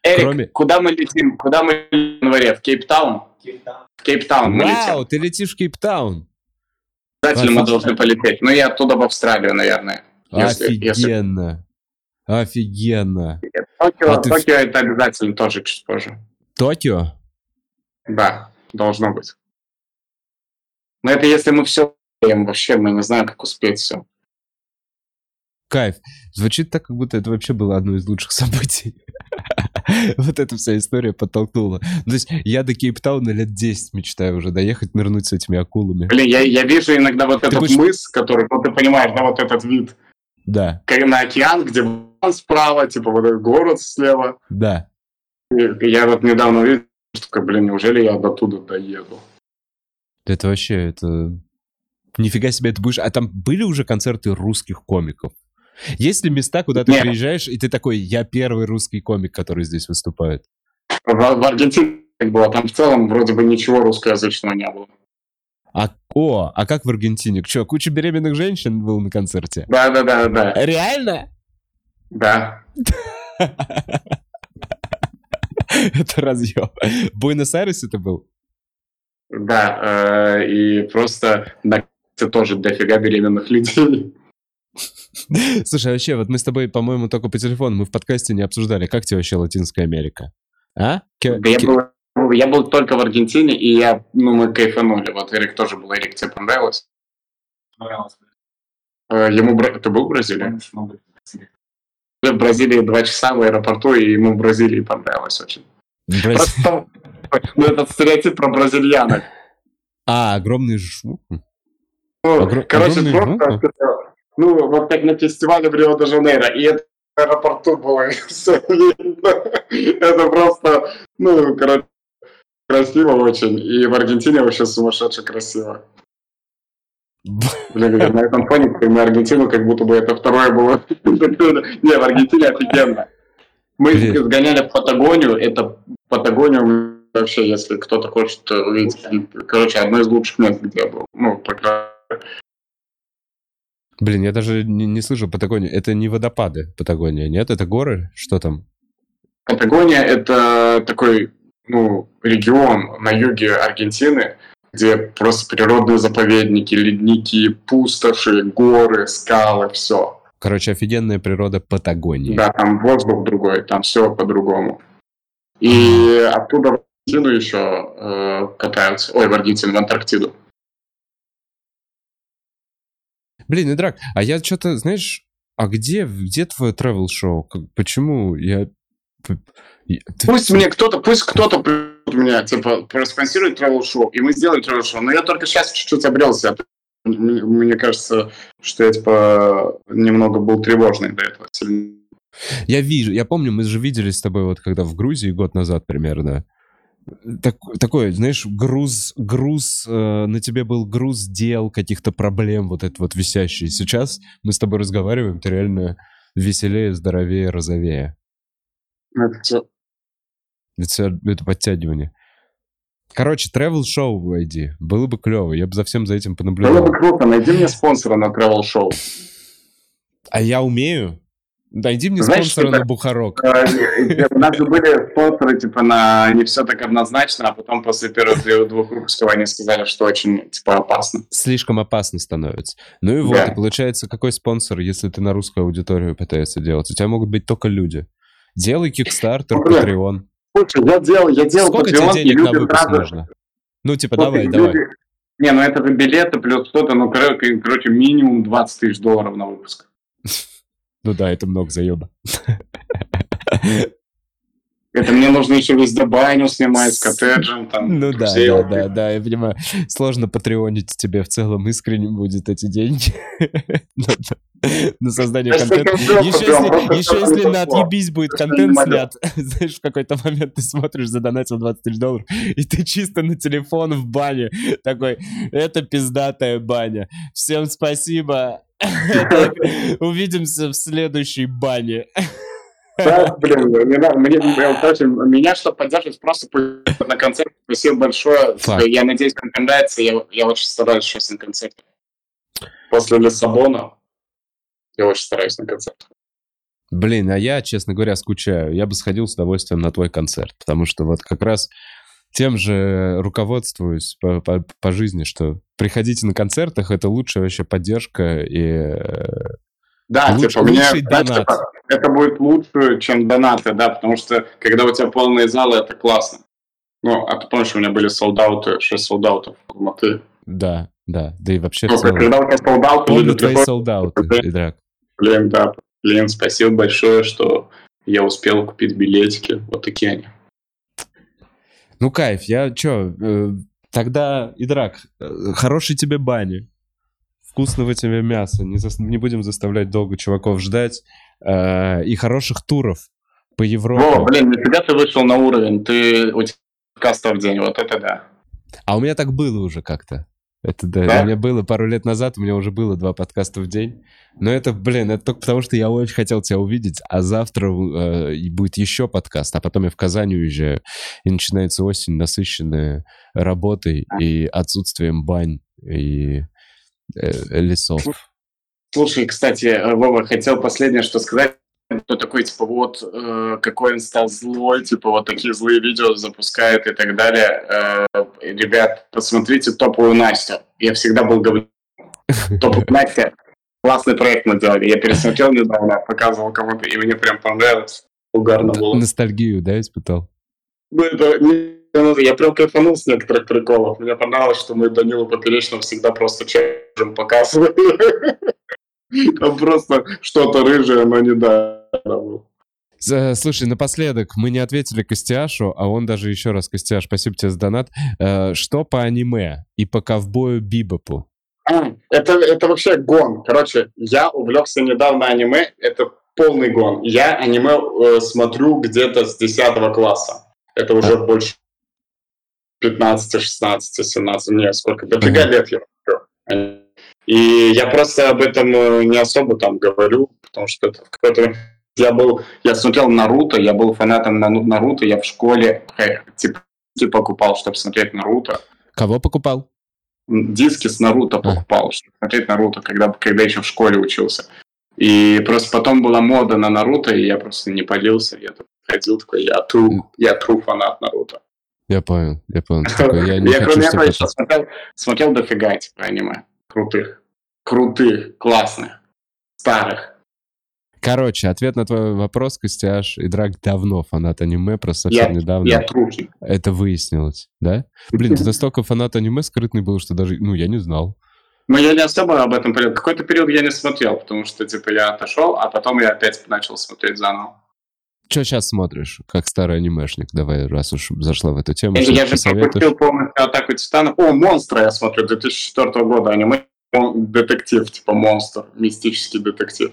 Эрик, Кроме... куда мы летим? Куда мы летим в январе? В Кейптаун? Кейптаун. В Кейптаун мы Вау, летим. ты летишь в Кейптаун. Обязательно мы должны полететь. Но я оттуда в Австралию, наверное. Офигенно. Если... Офигенно. Токио, а ты... Токио это обязательно тоже чуть позже. Токио? Да, должно быть. Но это если мы все вообще, мы не знаем, как успеть все. Кайф. Звучит так, как будто это вообще было одно из лучших событий. вот эта вся история подтолкнула. То есть я до Кейптауна лет 10 мечтаю уже доехать, нырнуть с этими акулами. Блин, я, я вижу иногда вот ты этот будешь... мыс, который, ну ты понимаешь, да, вот этот вид. Да. Как на океан, где справа, типа вот этот город слева. Да. Я вот недавно увидел, что, блин, неужели я до туда доеду? Это вообще, это... Нифига себе, это будешь... А там были уже концерты русских комиков? Есть ли места, куда ты Нет. приезжаешь, и ты такой, я первый русский комик, который здесь выступает? В, в Аргентине было, там в целом вроде бы ничего русскоязычного не было. А, о, а как в Аргентине? Что, куча беременных женщин был на концерте? Да, да, да, да. Реально? Да. Это разъем. В Буэнос-Айресе это был? Да, э, и просто на тоже дофига беременных людей. Слушай, а вообще, вот мы с тобой, по-моему, только по телефону, мы в подкасте не обсуждали, как тебе вообще Латинская Америка? А? К- да я, был, я был только в Аргентине, и я, ну, мы кайфанули. Вот Эрик тоже был. Эрик, тебе понравилось? Понравилось. Э, ему... Ты был в Бразилии? В Бразилии два часа в аэропорту, и ему в Бразилии понравилось очень. Браз... Просто, ну, этот стереотип про бразильянок. А, огромный жук. Ну, Огр... короче, просто, ну, вот как на фестивале в Рио-де-Жанейро, и это в аэропорту было все видно. Это просто, ну, короче, красиво очень. И в Аргентине вообще сумасшедше красиво. Блин, на этом фоне на Аргентину как будто бы это второе было. Не, в Аргентине офигенно. Мы сгоняли в Патагонию, это Патагонию вообще, если кто-то хочет увидеть, короче, одно из лучших мест, где я был. Ну, по Блин, я даже не, не слышу Патагония. Это не водопады Патагония, нет? Это горы? Что там? Патагония — это такой, ну, регион на юге Аргентины, где просто природные заповедники, ледники, пустоши, горы, скалы, все. Короче, офигенная природа Патагонии. Да, там воздух другой, там все по-другому. И оттуда в Аргентину еще э, катаются, ой, в Аргентину, в Антарктиду. Блин, Идрак, а я что-то, знаешь, а где, где твое travel шоу? Почему я... Пусть мне кто-то, пусть кто-то меня, типа, проспонсирует travel шоу, и мы сделаем travel шоу. Но я только сейчас чуть-чуть обрелся. Мне кажется, что я, типа, немного был тревожный до этого. Я вижу, я помню, мы же виделись с тобой вот когда в Грузии год назад примерно так, такой, знаешь, груз, груз, э, на тебе был груз дел, каких-то проблем, вот это вот висящий. Сейчас мы с тобой разговариваем, ты реально веселее, здоровее, розовее. Это. Это, это подтягивание. Короче, travel шоу войди. Было бы клево. Я бы за всем за этим понаблюдал. Было бы круто. Найди мне спонсора на travel шоу. А я умею? Найди мне Знаешь, спонсора на Бухарок. Э, у нас же были спонсоры, типа, на не все так однозначно, а потом после первых двух выпусков они сказали, что очень, типа, опасно. Слишком опасно становится. Ну и вот, да. и получается, какой спонсор, если ты на русскую аудиторию пытаешься делать? У тебя могут быть только люди. Делай Kickstarter, ну, Patreon. Слушай, я делал, я делал Сколько Patreon, тебе денег на выпуск сразу... нужно? Ну, типа, вот давай, люди... давай. Не, ну это же билеты плюс что-то, ну, короче, минимум 20 тысяч долларов на выпуск. Ну да, это много заеба. Это мне нужно еще везде баню снимать с коттеджем. Там, ну да, да, да, да, я понимаю. Сложно патреонить тебе в целом искренне будет эти деньги на создание контента. Еще если, еще если на отъебись будет контент снят, знаешь, в какой-то момент ты смотришь, задонатил 20 тысяч долларов, и ты чисто на телефон в бане такой, это пиздатая баня. Всем спасибо. Увидимся в следующей бане. Да, блин, мне, мне, меня, чтобы поддерживать, просто на концерт. Спасибо большое. Факт. Я надеюсь, вам понравится. Я, я очень стараюсь сейчас на концерте. После Лиссабона я очень стараюсь на концерт. Блин, а я, честно говоря, скучаю. Я бы сходил с удовольствием на твой концерт, потому что вот как раз тем же руководствуюсь по, по, по жизни, что приходите на концертах, это лучшая вообще поддержка и э, да, Луч, типа, мне, донат. Типа, это будет лучше, чем донаты, да, потому что когда у тебя полные залы, это классно. Ну, а ты помнишь, у меня были солдаты, 6 солдатов в Алматы. Да, да, да и вообще ну, в целом. Когда у тебя солдаты... Помню твои солдаты, Идрак. Блин, да, блин, спасибо большое, что я успел купить билетики, вот такие они. Ну, кайф, я чё, э, тогда, Идрак, э, хорошей тебе бани вкусного тебе мяса, не, за, не будем заставлять долго чуваков ждать, э, и хороших туров по Европе. О, блин, нифига ты вышел на уровень, ты у тебя подкастов в день, вот это да. А у меня так было уже как-то. Это да, да? у меня было пару лет назад, у меня уже было два подкаста в день. Но это, блин, это только потому, что я очень хотел тебя увидеть, а завтра э, будет еще подкаст, а потом я в Казань уезжаю, и начинается осень, насыщенная работой и отсутствием бань, и Э, лесов. Слушай, кстати, э, Вова, хотел последнее что сказать. Кто такой, типа, вот, э, какой он стал злой, типа, вот такие злые видео запускает и так далее. Э, ребят, посмотрите топовую Настю. Я всегда был говорю, топовую Настя. Классный проект мы делали. Я пересмотрел недавно, показывал кому-то, и мне прям понравилось. Угарно было. Ностальгию, да, испытал? Ну, это я прям кайфанул с некоторых приколов. Мне понравилось, что мы Данилу Поперечного всегда просто чержем показывали. Там просто что-то рыжее, но не да. Слушай, напоследок, мы не ответили Костяшу, а он даже еще раз, Костяш, спасибо тебе за донат. Э, что по аниме и по ковбою Бибопу? А, это, это вообще гон. Короче, я увлекся недавно аниме, это полный гон. Я аниме э, смотрю где-то с 10 класса. Это уже а. больше 15, 16, 17, не, сколько, дофига лет я смотрю. И я просто об этом э, не особо там говорю, потому что это какой-то... Я был, я смотрел Наруто, я был фанатом Наруто, я в школе типа, типа покупал, чтобы смотреть Наруто. Кого покупал? Диски с Наруто а. покупал, чтобы смотреть Наруто, когда, когда еще в школе учился. И просто потом была мода на Наруто, и я просто не полился. Я ходил такой, я тру, я тру фанат Наруто. Я понял, я понял. Я я кроме этого еще смотрел, смотрел дофига типа аниме. Крутых. Крутых, классных, старых. Короче, ответ на твой вопрос, Костяш, и Драк давно фанат аниме, просто совсем я, недавно. Я трухи. Это выяснилось, да? Блин, ты настолько фанат аниме скрытный был, что даже, ну, я не знал. Ну, я не особо об этом период. Какой-то период я не смотрел, потому что, типа, я отошел, а потом я опять начал смотреть заново. Что сейчас смотришь, как старый анимешник? Давай, раз уж зашла в эту тему. Я, же пропустил полностью атаку титанов. О, монстра я смотрю, 2004 года аниме. Детектив, типа монстр, мистический детектив.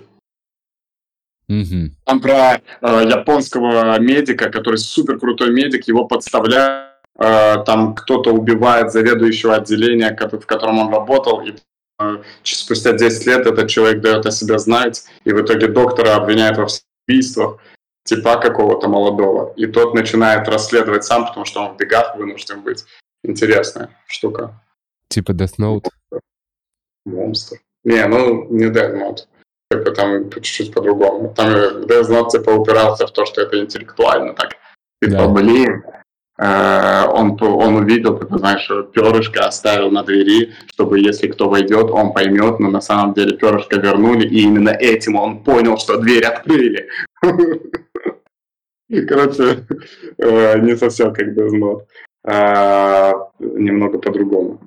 Угу. Там про э, японского медика, который супер крутой медик, его подставляют, э, там кто-то убивает заведующего отделения, в котором он работал, и э, спустя 10 лет этот человек дает о себе знать, и в итоге доктора обвиняют во всех убийствах типа какого-то молодого. И тот начинает расследовать сам, потому что он в бегах вынужден быть. Интересная штука. Типа Death Note? Монстр. Не, ну не Death Note. типа там чуть-чуть по-другому. Там Death Note типа упирался в то, что это интеллектуально так. Типа, да. блин, э, он, он увидел, ты знаешь, перышко оставил на двери, чтобы если кто войдет, он поймет, но на самом деле перышко вернули, и именно этим он понял, что дверь открыли. Короче, э, не совсем как Death Note. А, немного по-другому.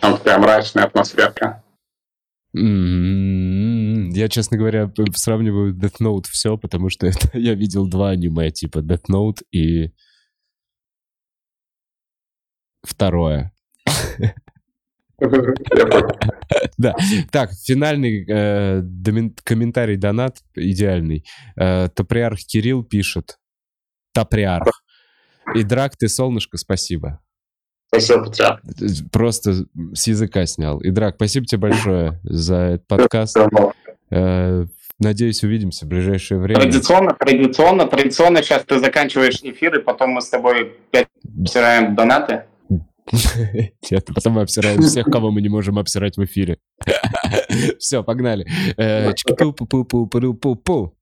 Там такая мрачная атмосферка. М-м-м. Я, честно говоря, сравниваю Death Note все, потому что это, я видел два аниме, типа Death Note и второе. Да. Так, финальный э, комментарий донат идеальный. Э, Топриарх Кирилл пишет. Топриарх. И драк ты, солнышко, спасибо. Спасибо. Просто с языка снял. И драк, спасибо тебе большое за этот подкаст. Э, надеюсь, увидимся в ближайшее время. Традиционно, традиционно, традиционно сейчас ты заканчиваешь эфир, и потом мы с тобой опять обсираем донаты. Нет, потом мы обсираем всех, кого мы не можем обсирать в эфире. Все, погнали. Э, Чики-пу-пу-пу-пу-пу-пу.